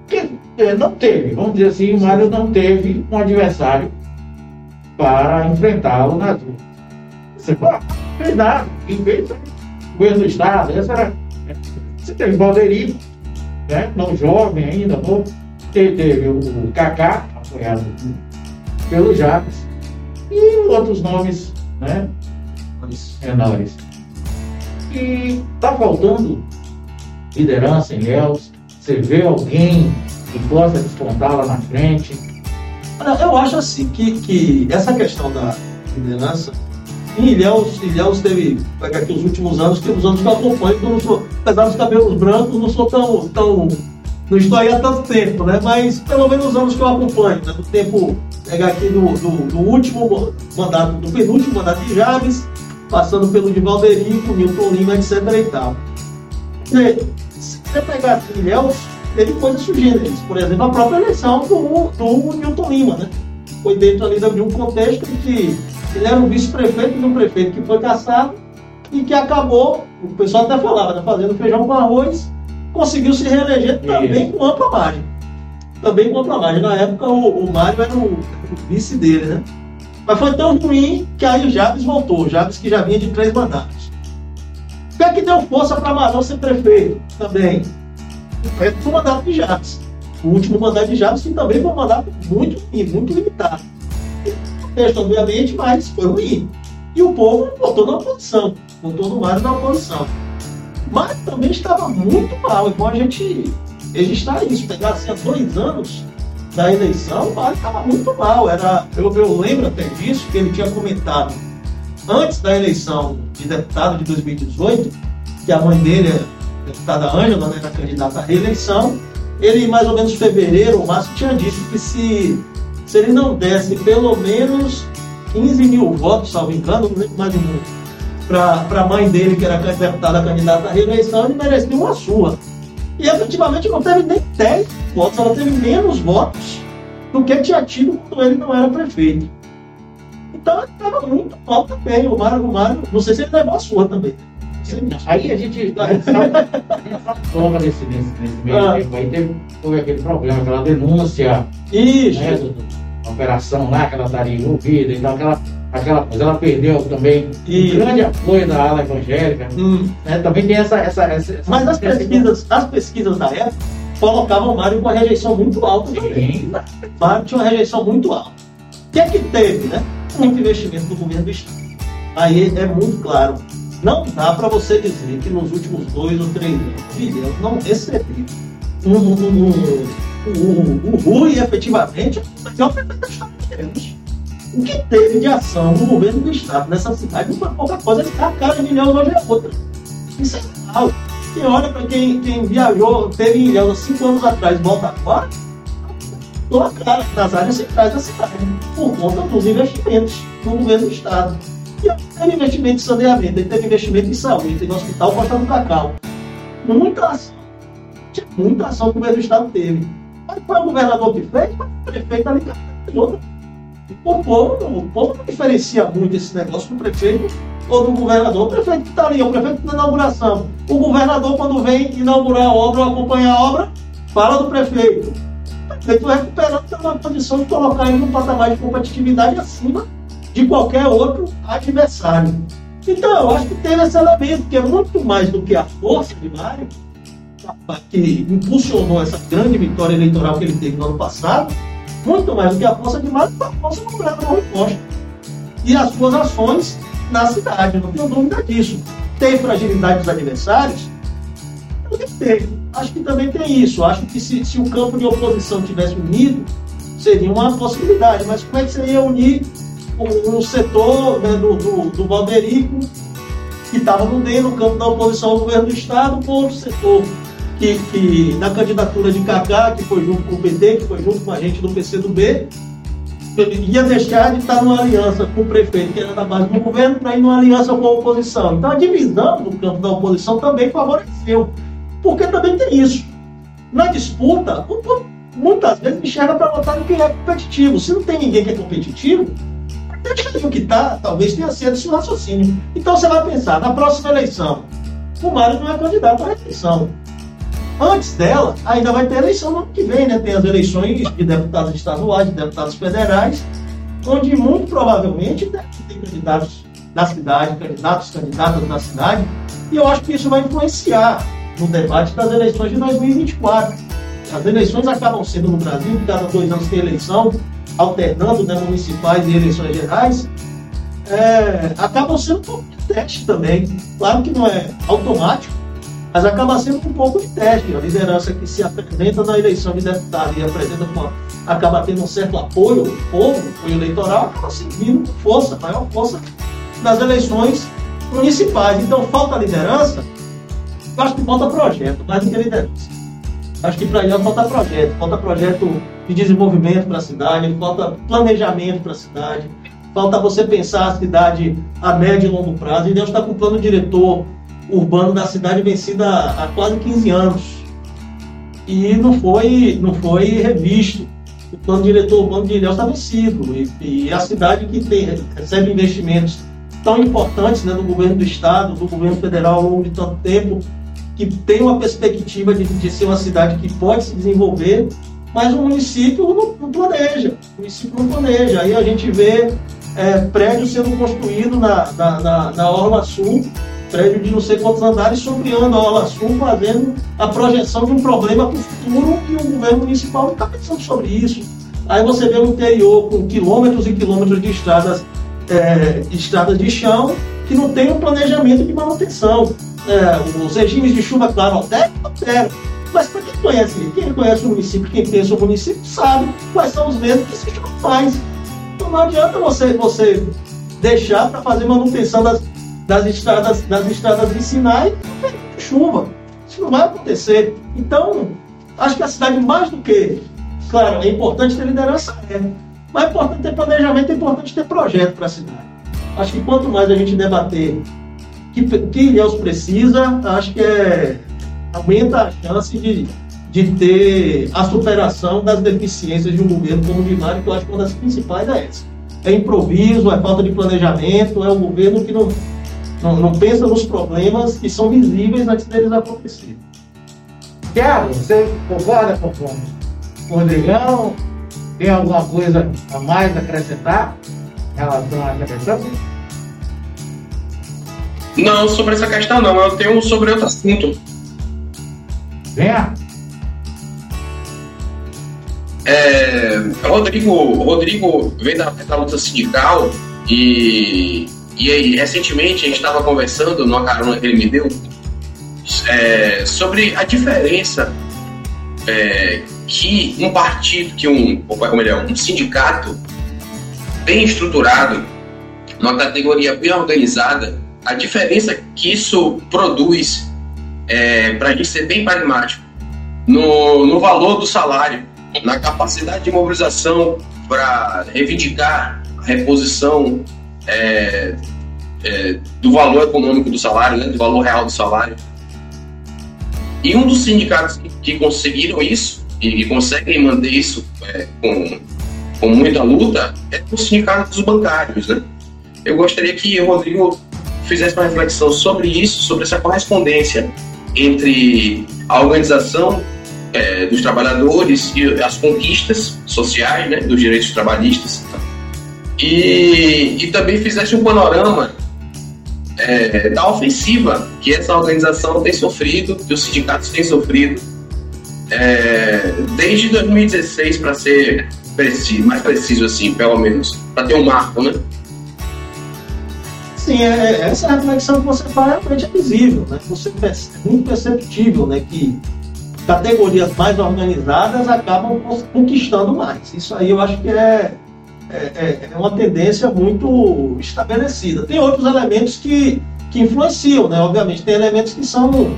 Que é, não teve, vamos dizer assim, o Mário não teve um adversário para enfrentá-lo nas ruas. Você fala, nada, quem fez o governo do Estado, essa era. Você teve Valderico, né? não jovem ainda, novo, teve o, o Kaká, apoiado pelo Jacques, e outros nomes né? menores. E está faltando liderança em Léus, você vê alguém que possa despontar lá na frente? Eu acho assim que, que essa questão da liderança, em Ilhéus, Ilhéus teve, aqui os últimos anos, que os anos que eu acompanho, que eu não sou, apesar dos cabelos brancos, não sou tão, tão não estou aí há tanto tempo, né? Mas pelo menos os anos que eu acompanho, né? do tempo, pegar aqui do, do, do, último mandato, do penúltimo mandato de Javes, passando pelo de Valderico, Milton Lima, etc. e tal. Se você pegar Ilhéus, teve coisas sugêneres. Por exemplo, a própria eleição do, do Newton Lima, né? Foi dentro ali de um contexto em que ele era um vice-prefeito de um prefeito que foi caçado e que acabou, o pessoal até falava, né, fazendo feijão com arroz, conseguiu se reeleger também com ampla margem. Também com ampla margem. Na época o, o Mário era o, o, vice dele, né? Mas foi tão ruim que aí o Jabes voltou, o Jabes que já vinha de três mandatos. O que é que deu força para Marão ser prefeito também? o mandato de Jabes. O último mandato de Jabes, que também foi um mandato muito ruim, muito limitado. Contexto, obviamente, mas foi ruim. E o povo votou na oposição, votou no Mário na oposição. Mas também estava muito mal, igual a gente registrar isso. Pegar assim, há dois anos da eleição, o Mário estava muito mal. Era, eu, eu lembro até disso, que ele tinha comentado antes da eleição de deputado de 2018, que a mãe dele deputada Ângela, né, era candidata à reeleição, ele, mais ou menos em fevereiro ou março, tinha dito que se, se ele não desse pelo menos 15 mil votos, salvo engano, não lembro mais de muito, para a mãe dele, que era deputada candidata à reeleição, ele merecia uma sua. E efetivamente não teve nem 10 votos, ela teve menos votos do que tinha tido quando ele não era prefeito. Então ele estava muito mal também. O Mário, o Mário, não sei se ele levou a sua também. Aí a gente toma nesse, nesse, nesse meio ah. tempo. Aí teve, foi aquele problema, aquela denúncia Isso. Né, do, do operação lá que ela estaria envolvida, então aquela, aquela coisa. Ela perdeu também E- um grande apoio da ala evangélica. Hum. né? Também tem essa. essa, essa, Mas as pesquisas, as pesquisas da época colocavam o Mário com uma rejeição muito alta também. O Mário tinha uma rejeição muito alta. O que é que teve, né? Muito investimento do governo do Estado. Aí é muito claro. Não dá para você dizer que nos últimos dois ou três anos, Vilhena não recebeu um, um, um, um, um, um é o do Estado que temos. O que teve de ação do governo do Estado nessa cidade não foi pouca coisa, a cara de Ilhéus hoje é outra. Isso é real. E olha para quem, quem viajou, teve em Ilhéus cinco anos atrás, volta agora, tô a cara nas áreas centrais da cidade, por conta dos investimentos do governo do Estado. E teve investimento em saneamento, teve investimento em saúde, teve no Hospital Costa do Cacau. Muita ação. Muita ação que o governo do Estado teve. Mas foi o governador que fez, mas o prefeito ali outra. O povo, o povo não diferencia muito esse negócio do prefeito ou do governador. O prefeito está ali, o prefeito da inauguração. O governador, quando vem inaugurar a obra ou acompanhar a obra, fala do prefeito. O prefeito recuperando está na condição de colocar ele num patamar de competitividade acima de qualquer outro adversário. Então, eu acho que teve esse elemento, que é muito mais do que a força de Mário, que impulsionou essa grande vitória eleitoral que ele teve no ano passado, muito mais do que a força de foi a força governador Rui Costa. E as suas ações na cidade, não tenho dúvida disso. Tem fragilidade dos adversários? Tem. Acho que também tem isso. Acho que se, se o campo de oposição tivesse unido, seria uma possibilidade. Mas como é que você ia unir um, um setor né, do, do, do Valderico, que estava no meio, no campo da oposição ao governo do Estado, com outro setor que, que na candidatura de Cacá, que foi junto com o PT, que foi junto com a gente do PCdoB, ia deixar de estar numa aliança com o prefeito, que era da base do governo, para ir numa aliança com a oposição. Então a divisão do campo da oposição também favoreceu. Porque também tem isso. Na disputa, o povo muitas vezes enxerga para votar no que é competitivo. Se não tem ninguém que é competitivo, ali o que está, talvez tenha sido esse raciocínio. Então você vai pensar, na próxima eleição, o Mário não é candidato à reeleição. Antes dela, ainda vai ter eleição no ano que vem, né? Tem as eleições de deputados estaduais, de deputados federais, onde muito provavelmente ter candidatos da cidade, candidatos, candidatas da cidade, e eu acho que isso vai influenciar no debate das eleições de 2024. As eleições acabam sendo no Brasil, cada dois anos tem eleição, alternando né, municipais e eleições gerais, é, acabam sendo um pouco de teste também. Claro que não é automático, mas acaba sendo um pouco de teste. A liderança que se apresenta na eleição de deputado e apresenta com acaba tendo um certo apoio do povo, apoio eleitoral, acaba seguindo com força, maior força nas eleições municipais. Então falta liderança, acho que falta projeto, mais do que liderança. Acho que para ele falta projeto, falta projeto de desenvolvimento para a cidade, falta planejamento para a cidade, falta você pensar a cidade a médio e longo prazo. E Deus está com o plano diretor urbano da cidade vencido há, há quase 15 anos. E não foi, não foi revisto. O plano diretor urbano de Ilhéus está vencido. E, e a cidade que tem, recebe investimentos tão importantes né, do governo do estado, do governo federal ao longo de tanto tempo, que tem uma perspectiva de, de ser uma cidade que pode se desenvolver, mas o município não, não planeja. O município não planeja. Aí a gente vê é, prédios sendo construídos na, na, na, na Orla Sul, prédio de não sei quantos andares, sombreando a Orla Sul, fazendo a projeção de um problema para o futuro que o governo municipal não está pensando sobre isso. Aí você vê o interior com quilômetros e quilômetros de estradas, é, estradas de chão, que não tem um planejamento de manutenção. É, os regimes de chuva, claro, alteram, alteram. Mas para quem conhece, quem conhece o município, quem pensa o município, sabe quais são os mesmos que esse chuva faz. Então não adianta você, você deixar para fazer manutenção das, das, estradas, das estradas de chuva. Isso não vai acontecer. Então, acho que a cidade, mais do que, claro, é importante ter liderança, é. Mas é importante ter planejamento, é importante ter projeto para a cidade. Acho que quanto mais a gente debater que, que Ilhéus precisa, acho que é, aumenta a chance de, de ter a superação das deficiências de um governo como o de Mário, que eu acho que uma das principais é essa. É improviso, é falta de planejamento, é um governo que não, não, não pensa nos problemas que são visíveis antes deles acontecerem. Tiago, você concorda com, o Rodrigão? tem alguma coisa a mais a acrescentar em relação a essa questão? Não, sobre essa questão não, eu tenho sobre outro assunto. Venha. É, Rodrigo, Rodrigo veio da, da luta sindical e, e aí, recentemente a gente estava conversando numa carona que ele me deu é, sobre a diferença é, que um partido, que um, ou melhor, um sindicato bem estruturado, numa categoria bem organizada, a diferença que isso produz, é, para a gente ser bem pragmático, no, no valor do salário na capacidade de mobilização para reivindicar a reposição é, é, do valor econômico do salário, né, do valor real do salário. E um dos sindicatos que, que conseguiram isso e conseguem manter isso é, com, com muita luta é o sindicato dos bancários. Né? Eu gostaria que o Rodrigo fizesse uma reflexão sobre isso, sobre essa correspondência entre a organização é, dos trabalhadores e as conquistas sociais né, dos direitos trabalhistas e, e também fizesse um panorama é, da ofensiva que essa organização tem sofrido, que os sindicatos têm sofrido é, desde 2016 para ser preciso, mais preciso assim, pelo menos, para ter um marco, né? Sim, é, é, essa reflexão que você faz realmente é visível, né? Você é muito perceptível, né? Que categorias mais organizadas acabam conquistando mais. Isso aí eu acho que é, é, é, é uma tendência muito estabelecida. Tem outros elementos que, que influenciam, né? Obviamente, tem elementos que são,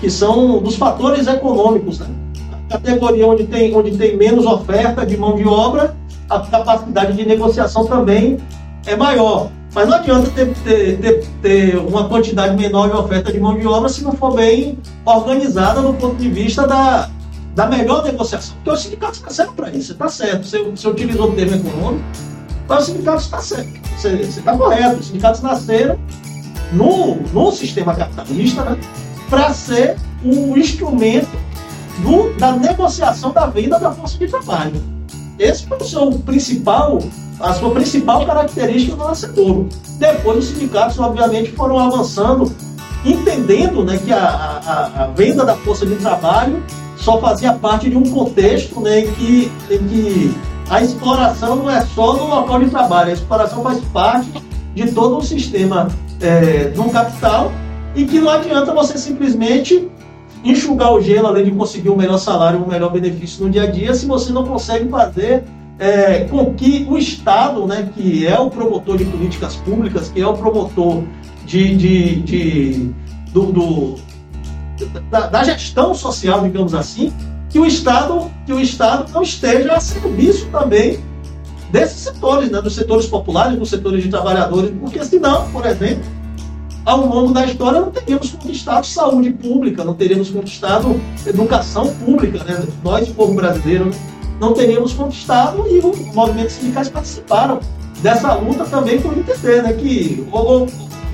que são dos fatores econômicos, né? A categoria onde tem, onde tem menos oferta de mão de obra, a capacidade de negociação também é maior. Mas não adianta ter, ter, ter, ter, uma quantidade menor de oferta de mão de obra se não for bem organizada do ponto de vista da, da melhor negociação. Porque os sindicatos nasceram para isso, está certo. Você, você utilizou o termo econômico, mas os sindicatos está certo. Você está correto. Os sindicatos nasceram no, no sistema capitalista né, para ser um instrumento do, da negociação da venda da força de trabalho. Esse foi o seu principal a sua principal característica no nascedouro. Depois os sindicatos, obviamente, foram avançando, entendendo né, que a, a, a, venda da força de trabalho só fazia parte de um contexto né, em, que, em que a exploração não é só no local de trabalho, a exploração faz parte de todo um sistema é, do capital e que não adianta você simplesmente enxugar o gelo além de conseguir um melhor salário, um melhor benefício no dia a dia, se você não consegue fazer é, com que o Estado, né, que é o promotor de políticas públicas, que é o promotor de, de, de do, do da, da, gestão social, digamos assim, que o Estado, que o Estado não esteja a serviço também desses setores, né, dos setores populares, dos setores de trabalhadores, porque senão, por exemplo, ao longo da história não teríamos conquistado saúde pública, não teríamos conquistado educação pública, né? nós, povo brasileiro, não teríamos conquistado e os movimentos sindicais participaram dessa luta também por entender né, que ou, ou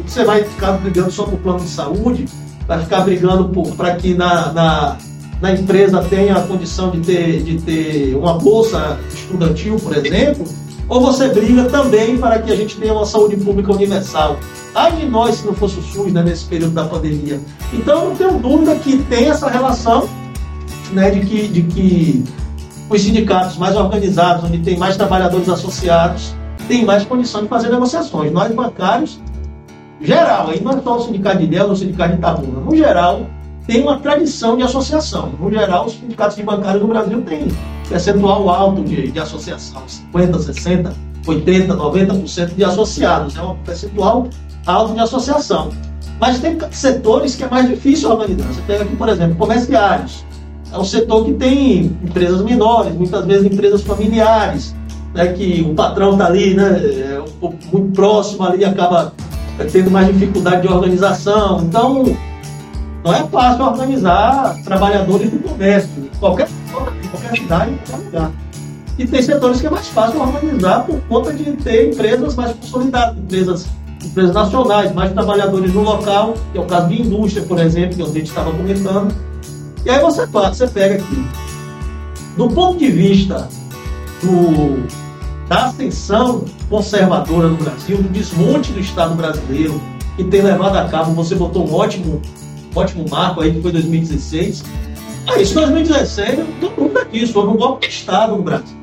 você vai ficar brigando só por plano de saúde, vai ficar brigando para que na, na, na, empresa tenha a condição de ter, de ter uma bolsa estudantil, por exemplo, ou você briga também para que a gente tenha uma saúde pública universal. Ai de nós se não fosse o SUS né, nesse período da pandemia. Então, não tenho dúvida que tem essa relação né, de que, de que os sindicatos mais organizados, onde tem mais trabalhadores associados, têm mais condição de fazer negociações. Nós, bancários, geral, aí não é só o sindicato de Ilhéus ou o sindicato de Itabuna, no geral, tem uma tradição de associação. No geral, os sindicatos de bancários do Brasil têm percentual alto de, de associação, 50%, 60%, 80%, 90% de associados. É um percentual alto de associação. Mas tem setores que é mais difícil organizar. Você pega aqui, por exemplo, comerciários é um setor que tem empresas menores, muitas vezes empresas familiares, né, que o patrão está ali, né, é muito próximo ali, acaba tendo mais dificuldade de organização. Então, não é fácil organizar trabalhadores do comércio, qualquer, qualquer cidade, qualquer lugar. E tem setores que é mais fácil organizar por conta de ter empresas mais consolidadas, empresas, empresas nacionais, mais trabalhadores no local, que é o caso de indústria, por exemplo, que a gente estava comentando e aí você, você pega aqui. Do ponto de vista do, da ascensão conservadora no Brasil, do desmonte do Estado brasileiro, que tem levado a cabo, você botou um ótimo, ótimo marco aí, que foi 2016. Aí, isso 2016, não tem dúvida disso, houve um golpe de Estado no Brasil.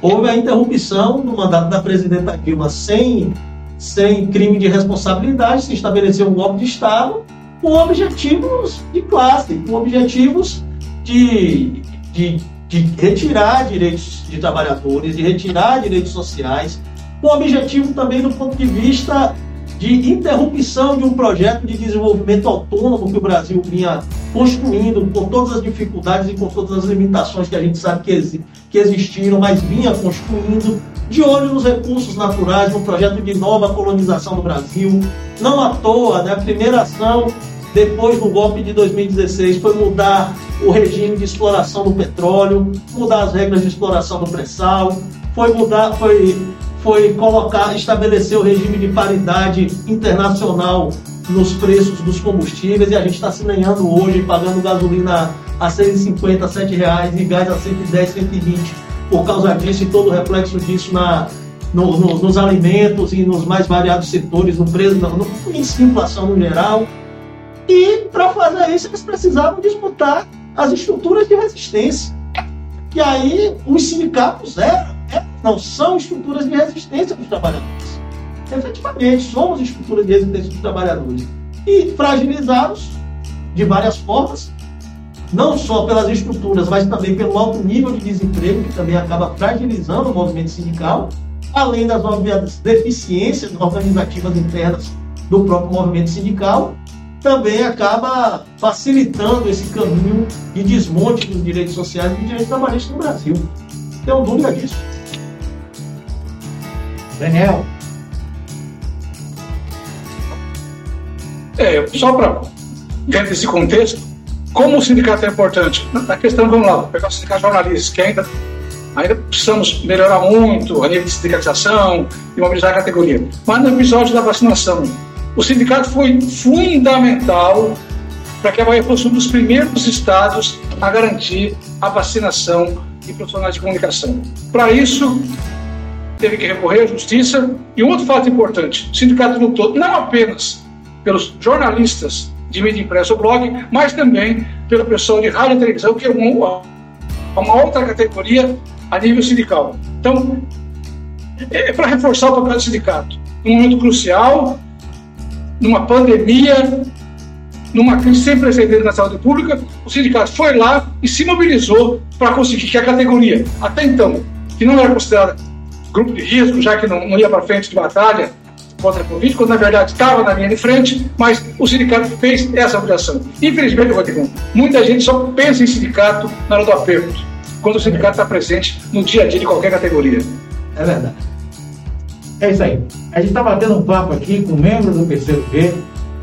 Houve a interrupção do mandato da presidenta Dilma sem, sem crime de responsabilidade, se estabeleceu um golpe de Estado com objetivos de classe, com objetivos de, de, de retirar direitos de trabalhadores, de retirar direitos sociais, com objetivo também do ponto de vista de interrupção de um projeto de desenvolvimento autônomo que o Brasil vinha construindo, com todas as dificuldades e com todas as limitações que a gente sabe que, que existiram, mas vinha construindo, de olho nos recursos naturais, num projeto de nova colonização do Brasil. Não à toa, né, a primeira ação depois do golpe de 2016 foi mudar o regime de exploração do petróleo, mudar as regras de exploração do pré-sal, foi mudar, foi foi colocar, estabelecer o regime de paridade internacional nos preços dos combustíveis e a gente está se ganhando hoje, pagando gasolina a 6,50, 7 reais e gás a 110, 120 por causa disso e todo o reflexo disso na, no, no, nos alimentos e nos mais variados setores, no preço, no, no inflação no geral. E para fazer isso eles precisavam disputar as estruturas de resistência. E aí os sindicatos eram não são estruturas de resistência dos trabalhadores. Efetivamente, somos estruturas de resistência dos trabalhadores. E fragilizados de várias formas, não só pelas estruturas, mas também pelo alto nível de desemprego, que também acaba fragilizando o movimento sindical, além das óbvias deficiências organizativas internas do próprio movimento sindical, também acaba facilitando esse caminho de desmonte dos direitos sociais e dos direitos trabalhistas no Brasil. Não tenho dúvida disso. Daniel. É, só para, dentro desse contexto, como o sindicato é importante? Na questão, vamos lá, pegar o sindicato de jornalistas, que ainda, ainda precisamos melhorar muito a nível de sindicalização e mobilizar a categoria. Mas no episódio da vacinação, o sindicato foi fundamental para que a Bahia fosse um dos primeiros estados a garantir a vacinação de profissionais de comunicação. Para isso, teve que recorrer à justiça. E um outro fato importante: o sindicato lutou não apenas pelos jornalistas de mídia impressa ou blog, mas também pelo pessoal de rádio e televisão, que é uma, uma outra categoria a nível sindical. Então, é, é para reforçar o papel do sindicato. Num momento crucial, numa pandemia, numa crise sem precedentes na saúde pública, o sindicato foi lá e se mobilizou para conseguir que a categoria, até então, que não era considerada grupo de risco, já que não, não ia para frente de batalha contra a Covid, quando na verdade estava na linha de frente, mas o sindicato fez essa obrigação. Infelizmente, Rodrigo, muita gente só pensa em sindicato na hora do aperto, quando o sindicato está presente no dia a dia de qualquer categoria. É verdade. É isso aí. A gente está batendo um papo aqui com membros do PCB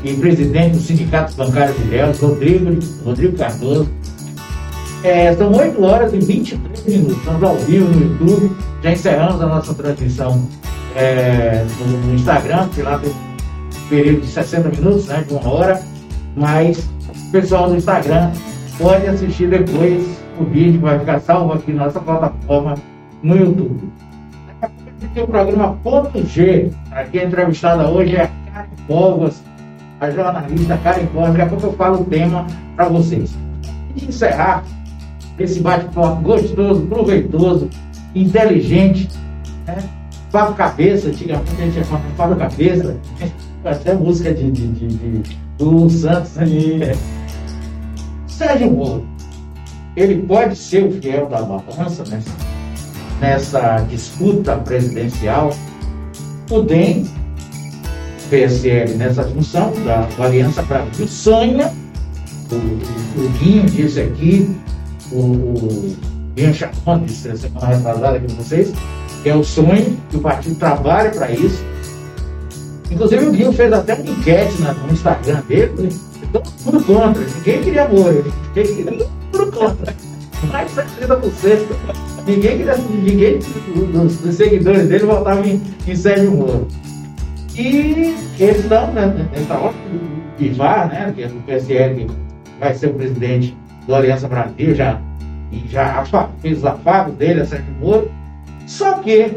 e presidente do Sindicato Bancário de Ilhéus, Rodrigo, Rodrigo Cardoso. É, são 8 horas e 23 minutos. Estamos ao vivo no YouTube. Já encerramos a nossa transmissão é, no, Instagram, que lá tem um período de 60 minutos, né, de uma hora. Mas o pessoal do Instagram pode assistir depois o vídeo, vai ficar salvo aqui na nossa plataforma no YouTube. Tem o programa Ponto G. Aqui a entrevistada hoje é a Karen Povas, a jornalista Karen Povas. Daqui a pouco eu falo o tema para vocês. E encerrar, esse bate-papo gostoso, proveitoso, inteligente, né? Papo cabeça, antigamente a gente ia falar papo cabeça, até música de, de, de, de do Santos aí. Sérgio Moro, ele pode ser o fiel da balança nessa, nessa disputa presidencial. O DEM, PSL nessa função da, da Aliança Brasil sonha, o, o, o Guinho disse aqui, o Ian Chacon disse semana retrasada aqui com vocês, que é o sonho que o partido trabalha para isso. Inclusive o Guinho fez até uma enquete no Instagram dele, todo mundo contra, ninguém queria Moro, ninguém queria mundo contra. Mais de 70%. Ninguém, queria, ninguém dos, dos seguidores dele votava em, em Sérgio Moro. E eles estão né, nessa hora de VAR, né, que é do PSL, vai ser o presidente do Aliança Brasil, já, e já fez afago dele, a Sérgio Moro, Só que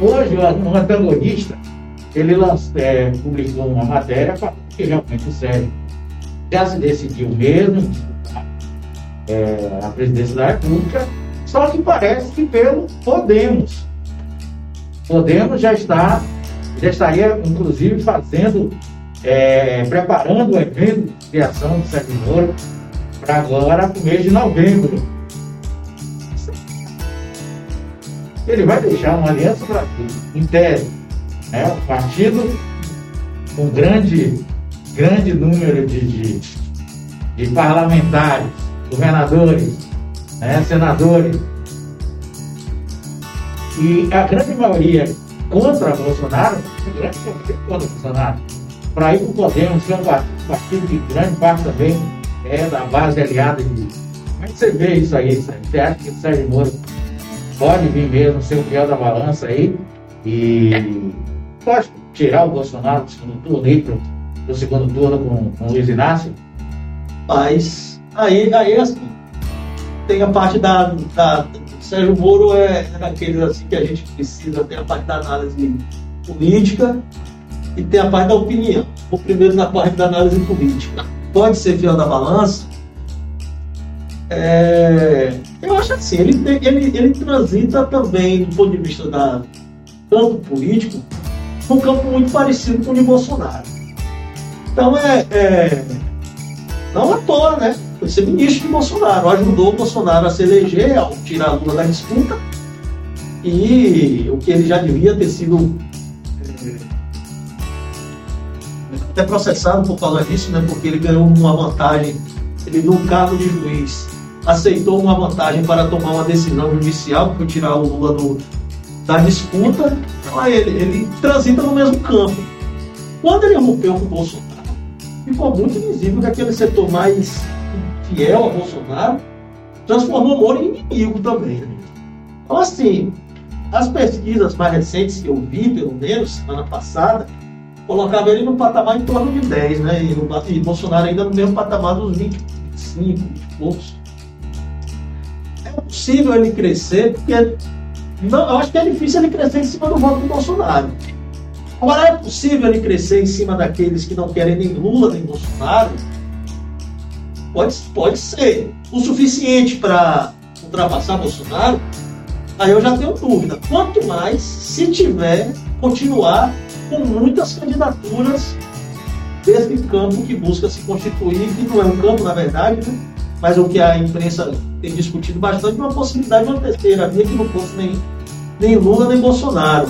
hoje um antagonista ele lanç, é, publicou uma matéria que realmente o Sérgio já se decidiu mesmo é, a presidência da República, só que parece que pelo Podemos. Podemos já está, já estaria inclusive fazendo, é, preparando o evento de criação do Sérgio Moro para agora, para o mês de novembro. Ele vai deixar uma aliança Brasil, em tese, né, um partido com grande, grande número de, de, de parlamentares, governadores, né, senadores, e a grande maioria contra Bolsonaro, a grande maioria contra Bolsonaro, para ir para o Podemos, que é um partido que grande parte também é da base aliada de. Que você vê isso aí? Você acha que o Sérgio Moro pode vir mesmo ser o fiel da balança aí e pode tirar o Bolsonaro do segundo turno e pro, do segundo turno com, com o Luiz Inácio? Mas aí, aí assim, tem a parte da, da Sérgio Moro é, é daqueles assim que a gente precisa, tem a parte da análise política e tem a parte da opinião. O primeiro na parte da análise política pode ser fiel da balança, é, eu acho assim, ele, ele, ele transita também, do ponto de vista da campo político, num campo muito parecido com o de Bolsonaro. Então é, é não à toa, né? Foi ser ministro de Bolsonaro, ajudou o Bolsonaro a se eleger, ao tirar a Lula da disputa, e o que ele já devia ter sido até processado por causa disso, né? Porque ele ganhou uma vantagem, ele no cargo de juiz aceitou uma vantagem para tomar uma decisão judicial, foi tirar o Lula do, da disputa. Então ele, ele transita no mesmo campo. Quando ele rompeu com o Bolsonaro, ficou muito visível que aquele setor mais fiel a Bolsonaro transformou o Moro em inimigo também. Então, assim, as pesquisas mais recentes que eu vi, pelo menos, semana passada, colocava ele no patamar em torno de 10, né? E, e Bolsonaro ainda no mesmo patamar dos 25, 20 e poucos. É possível ele crescer, porque não, eu acho que é difícil ele crescer em cima do voto do Bolsonaro. Agora, é possível ele crescer em cima daqueles que não querem nem Lula nem Bolsonaro? Pode, pode ser. O suficiente para ultrapassar Bolsonaro? Aí eu já tenho dúvida. Quanto mais se tiver, continuar com muitas candidaturas desse campo que busca se constituir, que não é um campo, na verdade, né? mas o que a imprensa tem discutido bastante, uma possibilidade de uma terceira via que não fosse nem, nem Lula nem Bolsonaro.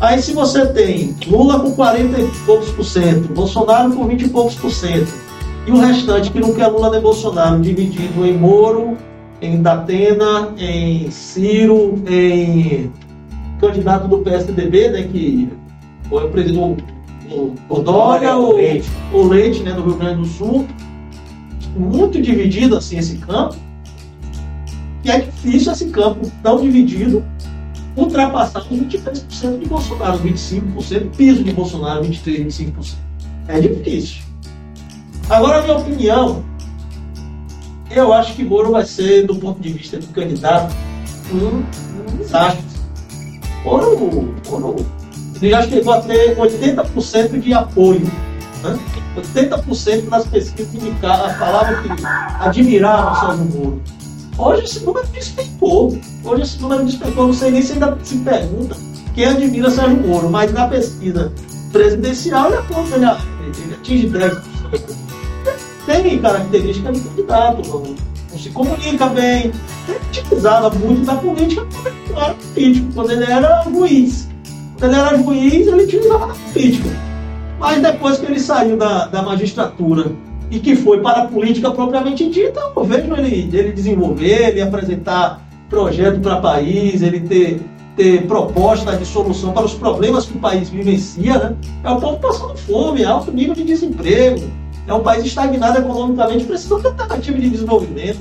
Aí se você tem Lula com 40 e poucos por cento, Bolsonaro com 20 e poucos por cento, e o restante que não quer Lula nem Bolsonaro, dividido em Moro, em Datena, em Ciro, em candidato do PSDB, né, que ou é o presidente o, o Dória ou Leite. o Leite, né, do Rio Grande do Sul. Muito dividido assim esse campo. E é difícil esse campo tão dividido ultrapassar os 23% de Bolsonaro, 25%, piso de Bolsonaro, 23%, 25%. É difícil. Agora, a minha opinião, eu acho que Moro vai ser, do ponto de vista do candidato, um, um desastre. Moro, Moro ele já chegou a ter 80% de apoio. Né? 80% das pesquisas indicaram, falavam que admiravam o Sérgio Moro. Hoje esse número despencou. Hoje esse número despencou. Não sei nem se ainda se pergunta quem admira Sérgio Moro, mas na pesquisa presidencial ele aponta, ele, ele atinge 10%. Tem característica de candidato, não, não se comunica bem. Ele utilizava muito da política quando ele era político, quando ele era juiz. Ele era juiz, ele utilizava da política. Mas depois que ele saiu da, da magistratura e que foi para a política propriamente dita, eu vejo ele, ele desenvolver, ele apresentar projeto para o país, ele ter, ter proposta de solução para os problemas que o país vivencia. Né? É o povo passando fome, alto nível de desemprego, é um país estagnado economicamente, precisa de alternativa de desenvolvimento.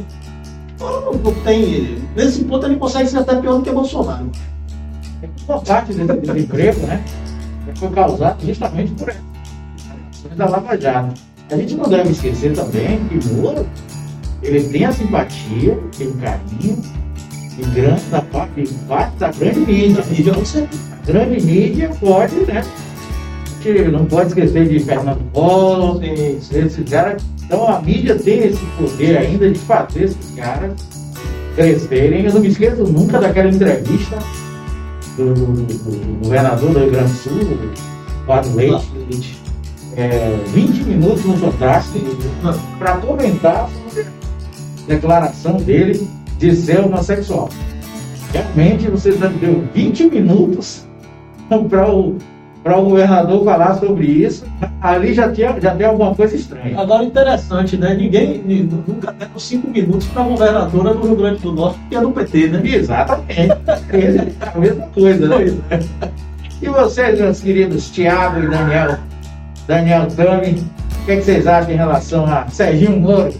Então, não tem. Nesse ponto, ele consegue ser até pior do que Bolsonaro. Uma parte desse desemprego, né? Foi causado justamente por ações da Lava Jato. A gente não deve esquecer também que Moro ele tem a simpatia, tem o carinho e grande da parte, parte da grande mídia. A serve. A grande mídia pode, né? Que não pode esquecer de Fernando Collor, esses caras. Então a mídia tem esse poder ainda de fazer esses caras crescerem. Eu não me esqueço nunca daquela entrevista do, do- do governador do Rio Grande do Sul, Eduardo Leite, Leite. é, 20 minutos no contraste para comentar sobre a declaração dele de ser homossexual. Realmente você deu 20 minutos para o, para o governador falar sobre isso. Ali já, tinha, já tem alguma coisa estranha. Agora, interessante, né? Ninguém ni- nunca deram cinco minutos para a governadora do Rio Grande do Norte, que é do PT, né? Exatamente. É a mesma coisa, né? E vocês, meus queridos Tiago e Daniel, Daniel Tami, o que, é que vocês acham em relação a Serginho Moro?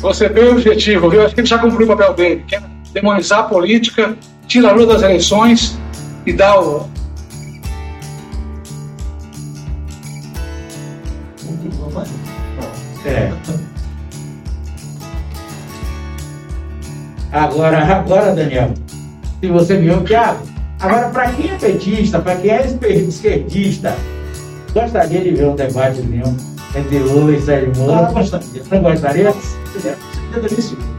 Você é bem objetivo, viu? Acho que ele já cumpriu o papel dele, que é demonizar a política, tirar a lua das eleições e dar o. É. Agora, agora, Daniel, se você viu, Thiago, agora para quem é petista, para quem é esquerdista, gostaria de ver um debatezinho entre Lula e Sérgio Moro? Ah, gostaria. Não gostaria? Seria delicioso.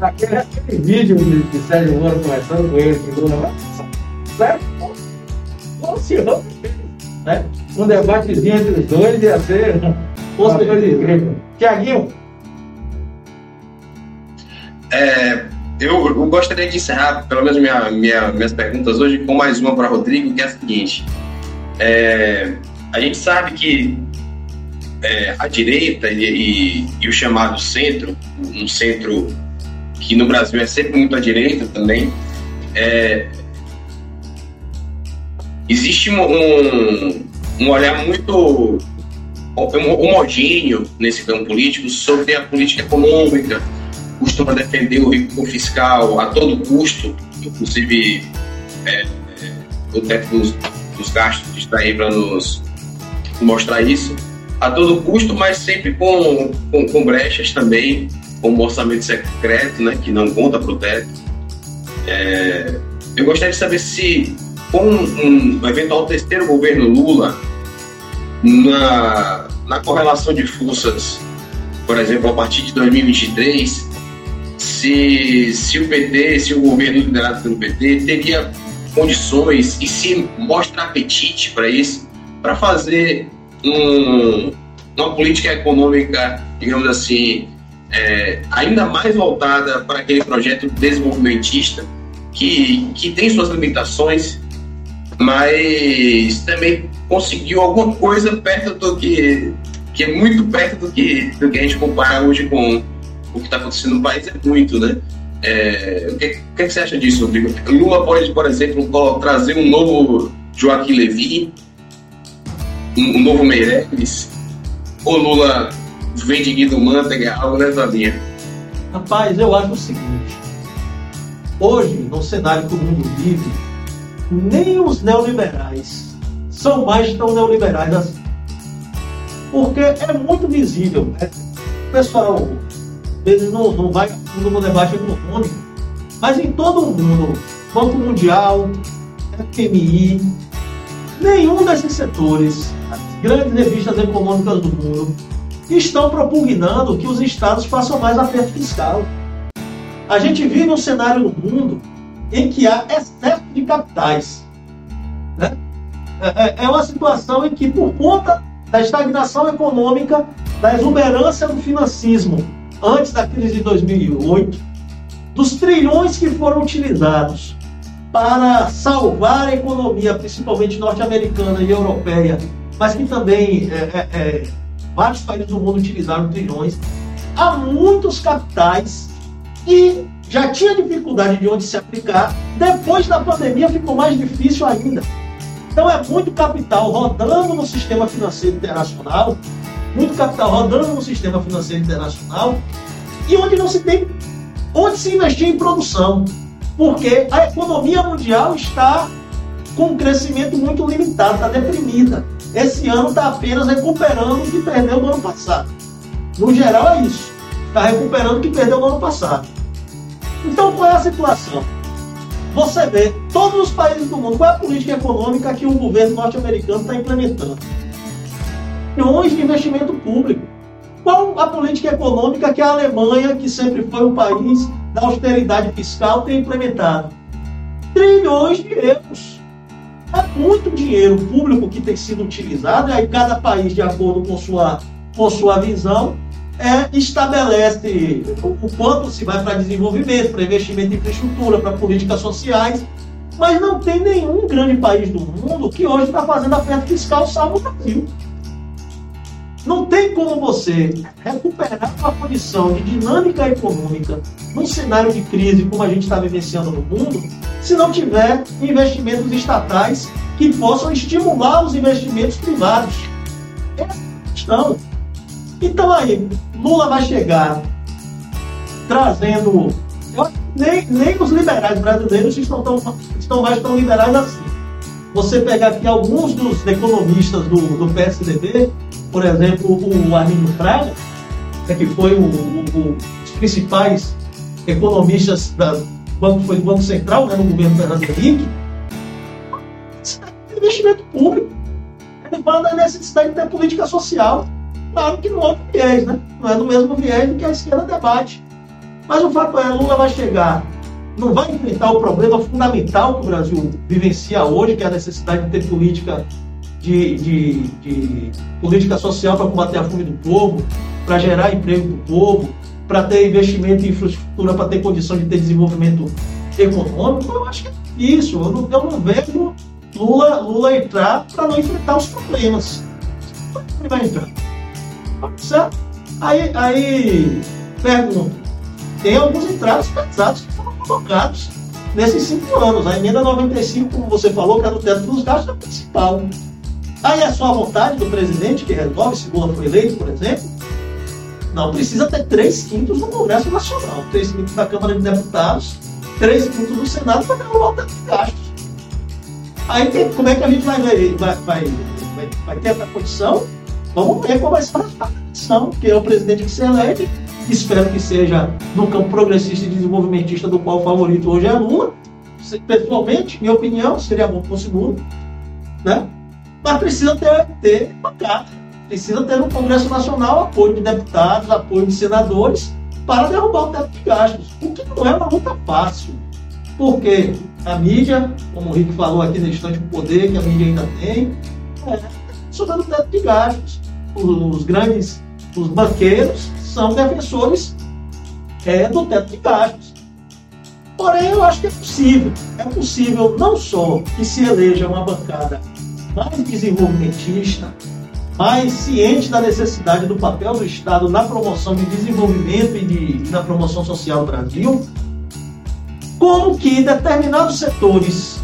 Aquele, aquele vídeo de, de Sérgio Moro conversando com ele, que Lula vai. Funciona. Né? Um debatezinho entre os dois ia ser coisa incrível. Tiaguinho, É, eu, eu gostaria de encerrar, pelo menos minha, minha- minhas perguntas hoje, com mais uma para Rodrigo, que é a seguinte. É, a gente sabe que é, a direita e, e- e o chamado centro, um centro que no Brasil é sempre muito à direita também, é, existe um, um, olhar muito homo- homogêneo nesse campo político sobre a política econômica, costuma defender o rigor fiscal a todo custo, inclusive é, é, o teto dos, dos gastos está aí para nos mostrar isso, a todo custo, mas sempre com, com, com brechas também, como orçamento secreto, né, que não conta para o teto. É, eu gostaria de saber se, com um eventual terceiro governo Lula, na, na correlação de forças, por exemplo, a partir de 2023, se, se o PT, se o governo liderado pelo PT teria condições e se mostra apetite para isso, para fazer um- uma política econômica, digamos assim, é, ainda mais voltada para aquele projeto desenvolvimentista que, que tem suas limitações, mas também conseguiu alguma coisa perto do que, que é muito perto do que, do que a gente compara hoje com o que está acontecendo no país, é muito, né? É, o que, o que você acha disso, Rodrigo? Lula pode, por exemplo, trazer um novo Joaquim Levy, um, um novo Meirelles, ou Lula Guido Mantega, algo nessa linha? Rapaz, eu acho o seguinte. Hoje, no cenário que o mundo vive, nem os neoliberais são mais tão neoliberais assim. Porque é muito visível. Né? O pessoal, eles não, não vai no debate econômico, mas em todo o mundo, Banco Mundial, FMI, nenhum desses setores, as grandes revistas econômicas do mundo, estão propugnando que os estados façam mais aperto fiscal. A gente vive um cenário no mundo em que há excesso de capitais. né? É, é- é uma situação em que, por conta da estagnação econômica, da exuberância do financismo antes da crise de 2008, dos trilhões que foram utilizados para salvar a economia, principalmente norte-americana e europeia, mas que também é, é, é, vários países do mundo utilizaram trilhões, há muitos capitais que já tinha dificuldade de onde se aplicar, depois da pandemia ficou mais difícil ainda. Então é muito capital rodando no sistema financeiro internacional, muito capital rodando no sistema financeiro internacional, e onde não se tem onde se investir em produção, porque a economia mundial está com um crescimento muito limitado, está deprimida. Esse ano está apenas recuperando o que perdeu no ano passado. No geral é isso. Está recuperando o que perdeu no ano passado. Então, qual é a situação? Você vê, todos os países do mundo, qual é a política econômica que o governo norte-americano está implementando? Milhões de investimento público. Qual a política econômica que a Alemanha, que sempre foi um país da austeridade fiscal, tem implementado? Trilhões de euros. É muito dinheiro público que tem sido utilizado, e aí cada país, de acordo com sua, com sua visão, é, estabelece o quanto se vai para desenvolvimento, para investimento em infraestrutura, para políticas sociais, mas não tem nenhum grande país do mundo que hoje está fazendo aperto fiscal salvo o Brasil. Não tem como você recuperar uma condição de dinâmica econômica num cenário de crise como a gente está vivenciando no mundo, se não tiver investimentos estatais que possam estimular os investimentos privados. É a questão. Então aí, Lula vai chegar trazendo. Nem, nem os liberais brasileiros estão, tão, estão mais tão liberais assim. Você pegar aqui alguns dos economistas do, do PSDB, por exemplo, o Arlindo Fraga, né, que foi o, o, o, os principais economistas da foi do Banco Central, né, no governo Fernando Henrique, é investimento público. Fala da necessidade de ter política social. Claro que no outro viés, né? Não é no mesmo viés do que a esquerda debate. Mas o fato é, Lula vai chegar, não vai enfrentar o problema fundamental que o Brasil vivencia hoje, que é a necessidade de ter política de, de, de política social para combater a fome do povo, para gerar emprego do povo, para ter investimento em infraestrutura, para ter condição de ter desenvolvimento econômico. Eu acho que é isso. Eu não, eu não vejo Lula, Lula entrar para não enfrentar os problemas. Ele vai entrar. Aí, aí pergunto, tem alguns entraves pesados que foram colocados nesses cinco anos. A emenda 95, como você falou, que é do teto dos gastos, é a principal. Aí é só a vontade do presidente que resolve, se Lula foi eleito, por exemplo. Não, precisa ter três quintos no Congresso Nacional, três quintos da Câmara de Deputados, três quintos do Senado para derrubar o teto de gastos. Aí como é que a gente vai, vai, vai, vai, vai ter essa condição? Vamos ver qual vai ser a condição, que é o presidente que se elege, espero que seja no campo progressista e desenvolvimentista, do qual o favorito hoje é Lula. Pessoalmente, minha opinião, seria bom que fosse Lula. Né? Mas precisa ter, ter bancada, precisa ter no Congresso Nacional apoio de deputados, apoio de senadores para derrubar o teto de gastos, o que não é uma luta fácil. Porque a mídia, como o Rico falou aqui na instante do poder, que a mídia ainda tem, é, sobre o teto de gastos os grandes, os banqueiros, são defensores é, do teto de gastos. Porém, eu acho que é possível. É possível não só que se eleja uma bancada mais desenvolvimentista, mais ciente da necessidade do papel do Estado na promoção de desenvolvimento e, de, na promoção social do Brasil, como que determinados setores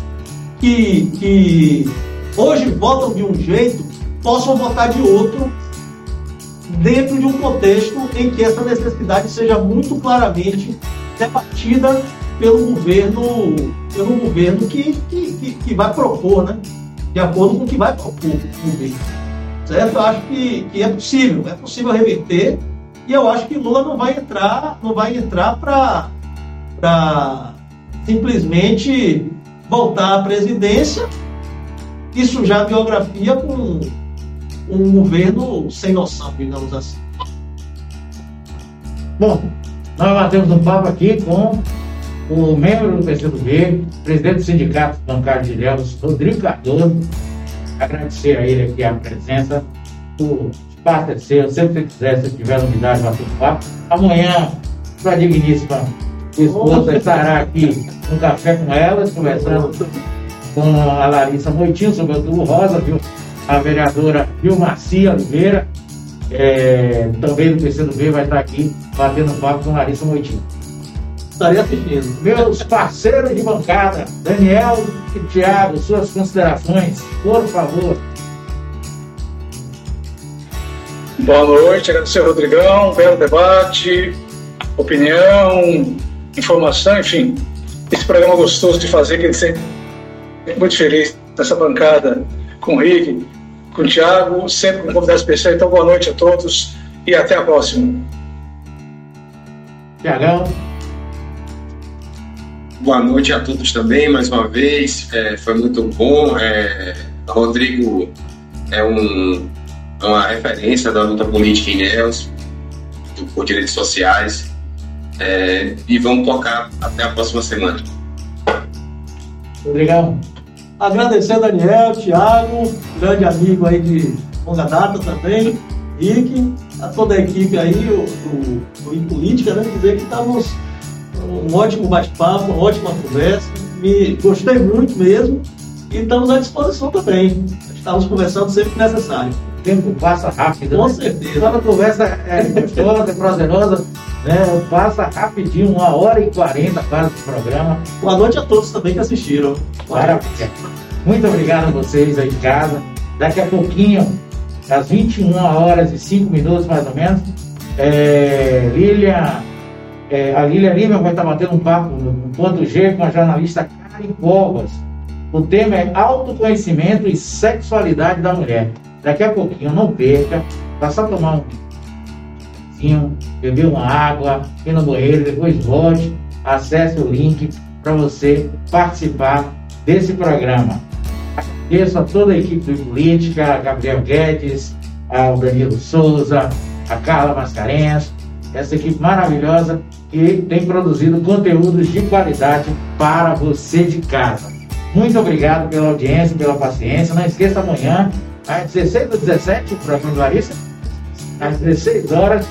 que, que hoje votam de um jeito possam votar de outro dentro de um contexto em que essa necessidade seja muito claramente debatida pelo governo, pelo governo que, que, que, que vai propor, né? De acordo com o que vai propor o governo. Certo? Eu acho que, que é possível, é possível reverter, e eu acho que Lula não vai entrar, não vai entrar para simplesmente voltar à presidência e sujar a biografia com um governo sem noção, digamos assim. Bom, nós batemos um papo aqui com o membro do PCdoB, presidente do Sindicato Bancário de Ilhéus, Rodrigo Cardoso. Agradecer a ele aqui a presença. O espaço é seu, sempre que quiser, se tiver novidade, um papo. Amanhã, sua digníssima esposa estará aqui um café com elas, conversando com a Larissa Moitinho sobre o tubo rosa, viu? a vereadora Vilmacia Oliveira, é, também do PCdoB, vai estar aqui batendo papo com Larissa Moitinho. Estarei assistindo. Meus parceiros de bancada, Daniel e Tiago, suas considerações, por favor. Boa noite, agradecer ao Rodrigão, belo debate, opinião, informação, enfim. Esse programa gostoso de fazer, que ele sempre muito feliz nessa bancada com o Rick, com o Thiago, sempre com convidado especial. Então, boa noite a todos e até a próxima. Tiagão. Boa noite a todos também, mais uma vez. É, foi muito bom. É, Rodrigo é um, é uma referência da luta política em Ilhéus, por direitos sociais. É, e vamos tocar até a próxima semana. Obrigado. Agradecer Daniel, Thiago, grande amigo aí de longa data também, Rick, a toda a equipe aí, o, o, o Política, né? Dizer que estamos um ótimo bate-papo, uma ótima conversa. Me gostei muito mesmo e estamos à disposição também. Estamos conversando sempre que necessário. O tempo passa rápido. Com né? certeza. Toda conversa é gostosa, é prazerosa, né? Passa rapidinho, uma hora e quarenta quase do programa. Boa noite a todos também que assistiram. Maravilha. Muito obrigado a vocês aí de casa. Daqui a pouquinho, às 21 horas e 5 minutos mais ou menos, é, Lilian, é, a Lilian Lima vai estar batendo um papo no ponto G com a jornalista Karen Covas. O tema é autoconhecimento e sexualidade da mulher. Daqui a pouquinho, não perca, vai só tomar um vinho, beber uma água, ir no banheiro, depois volte, acesse o link para você participar desse programa. Agradeço a toda a equipe do Política, a Gabriel Guedes, ao Danilo Souza, a Carla Mascarenhas, essa equipe maravilhosa que tem produzido conteúdos de qualidade para você de casa. Muito obrigado pela audiência, pela paciência. Não esqueça amanhã, às 16 ou 17, o programa do Larissa, às 16 horas,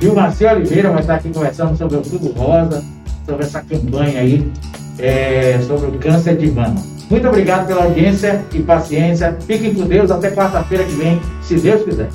e o Marcelo Oliveira vai estar aqui conversando sobre o Tudo Rosa, sobre essa campanha aí, é, sobre o câncer de mama. Muito obrigado pela audiência e paciência. Fiquem com Deus até quarta-feira que vem, se Deus quiser.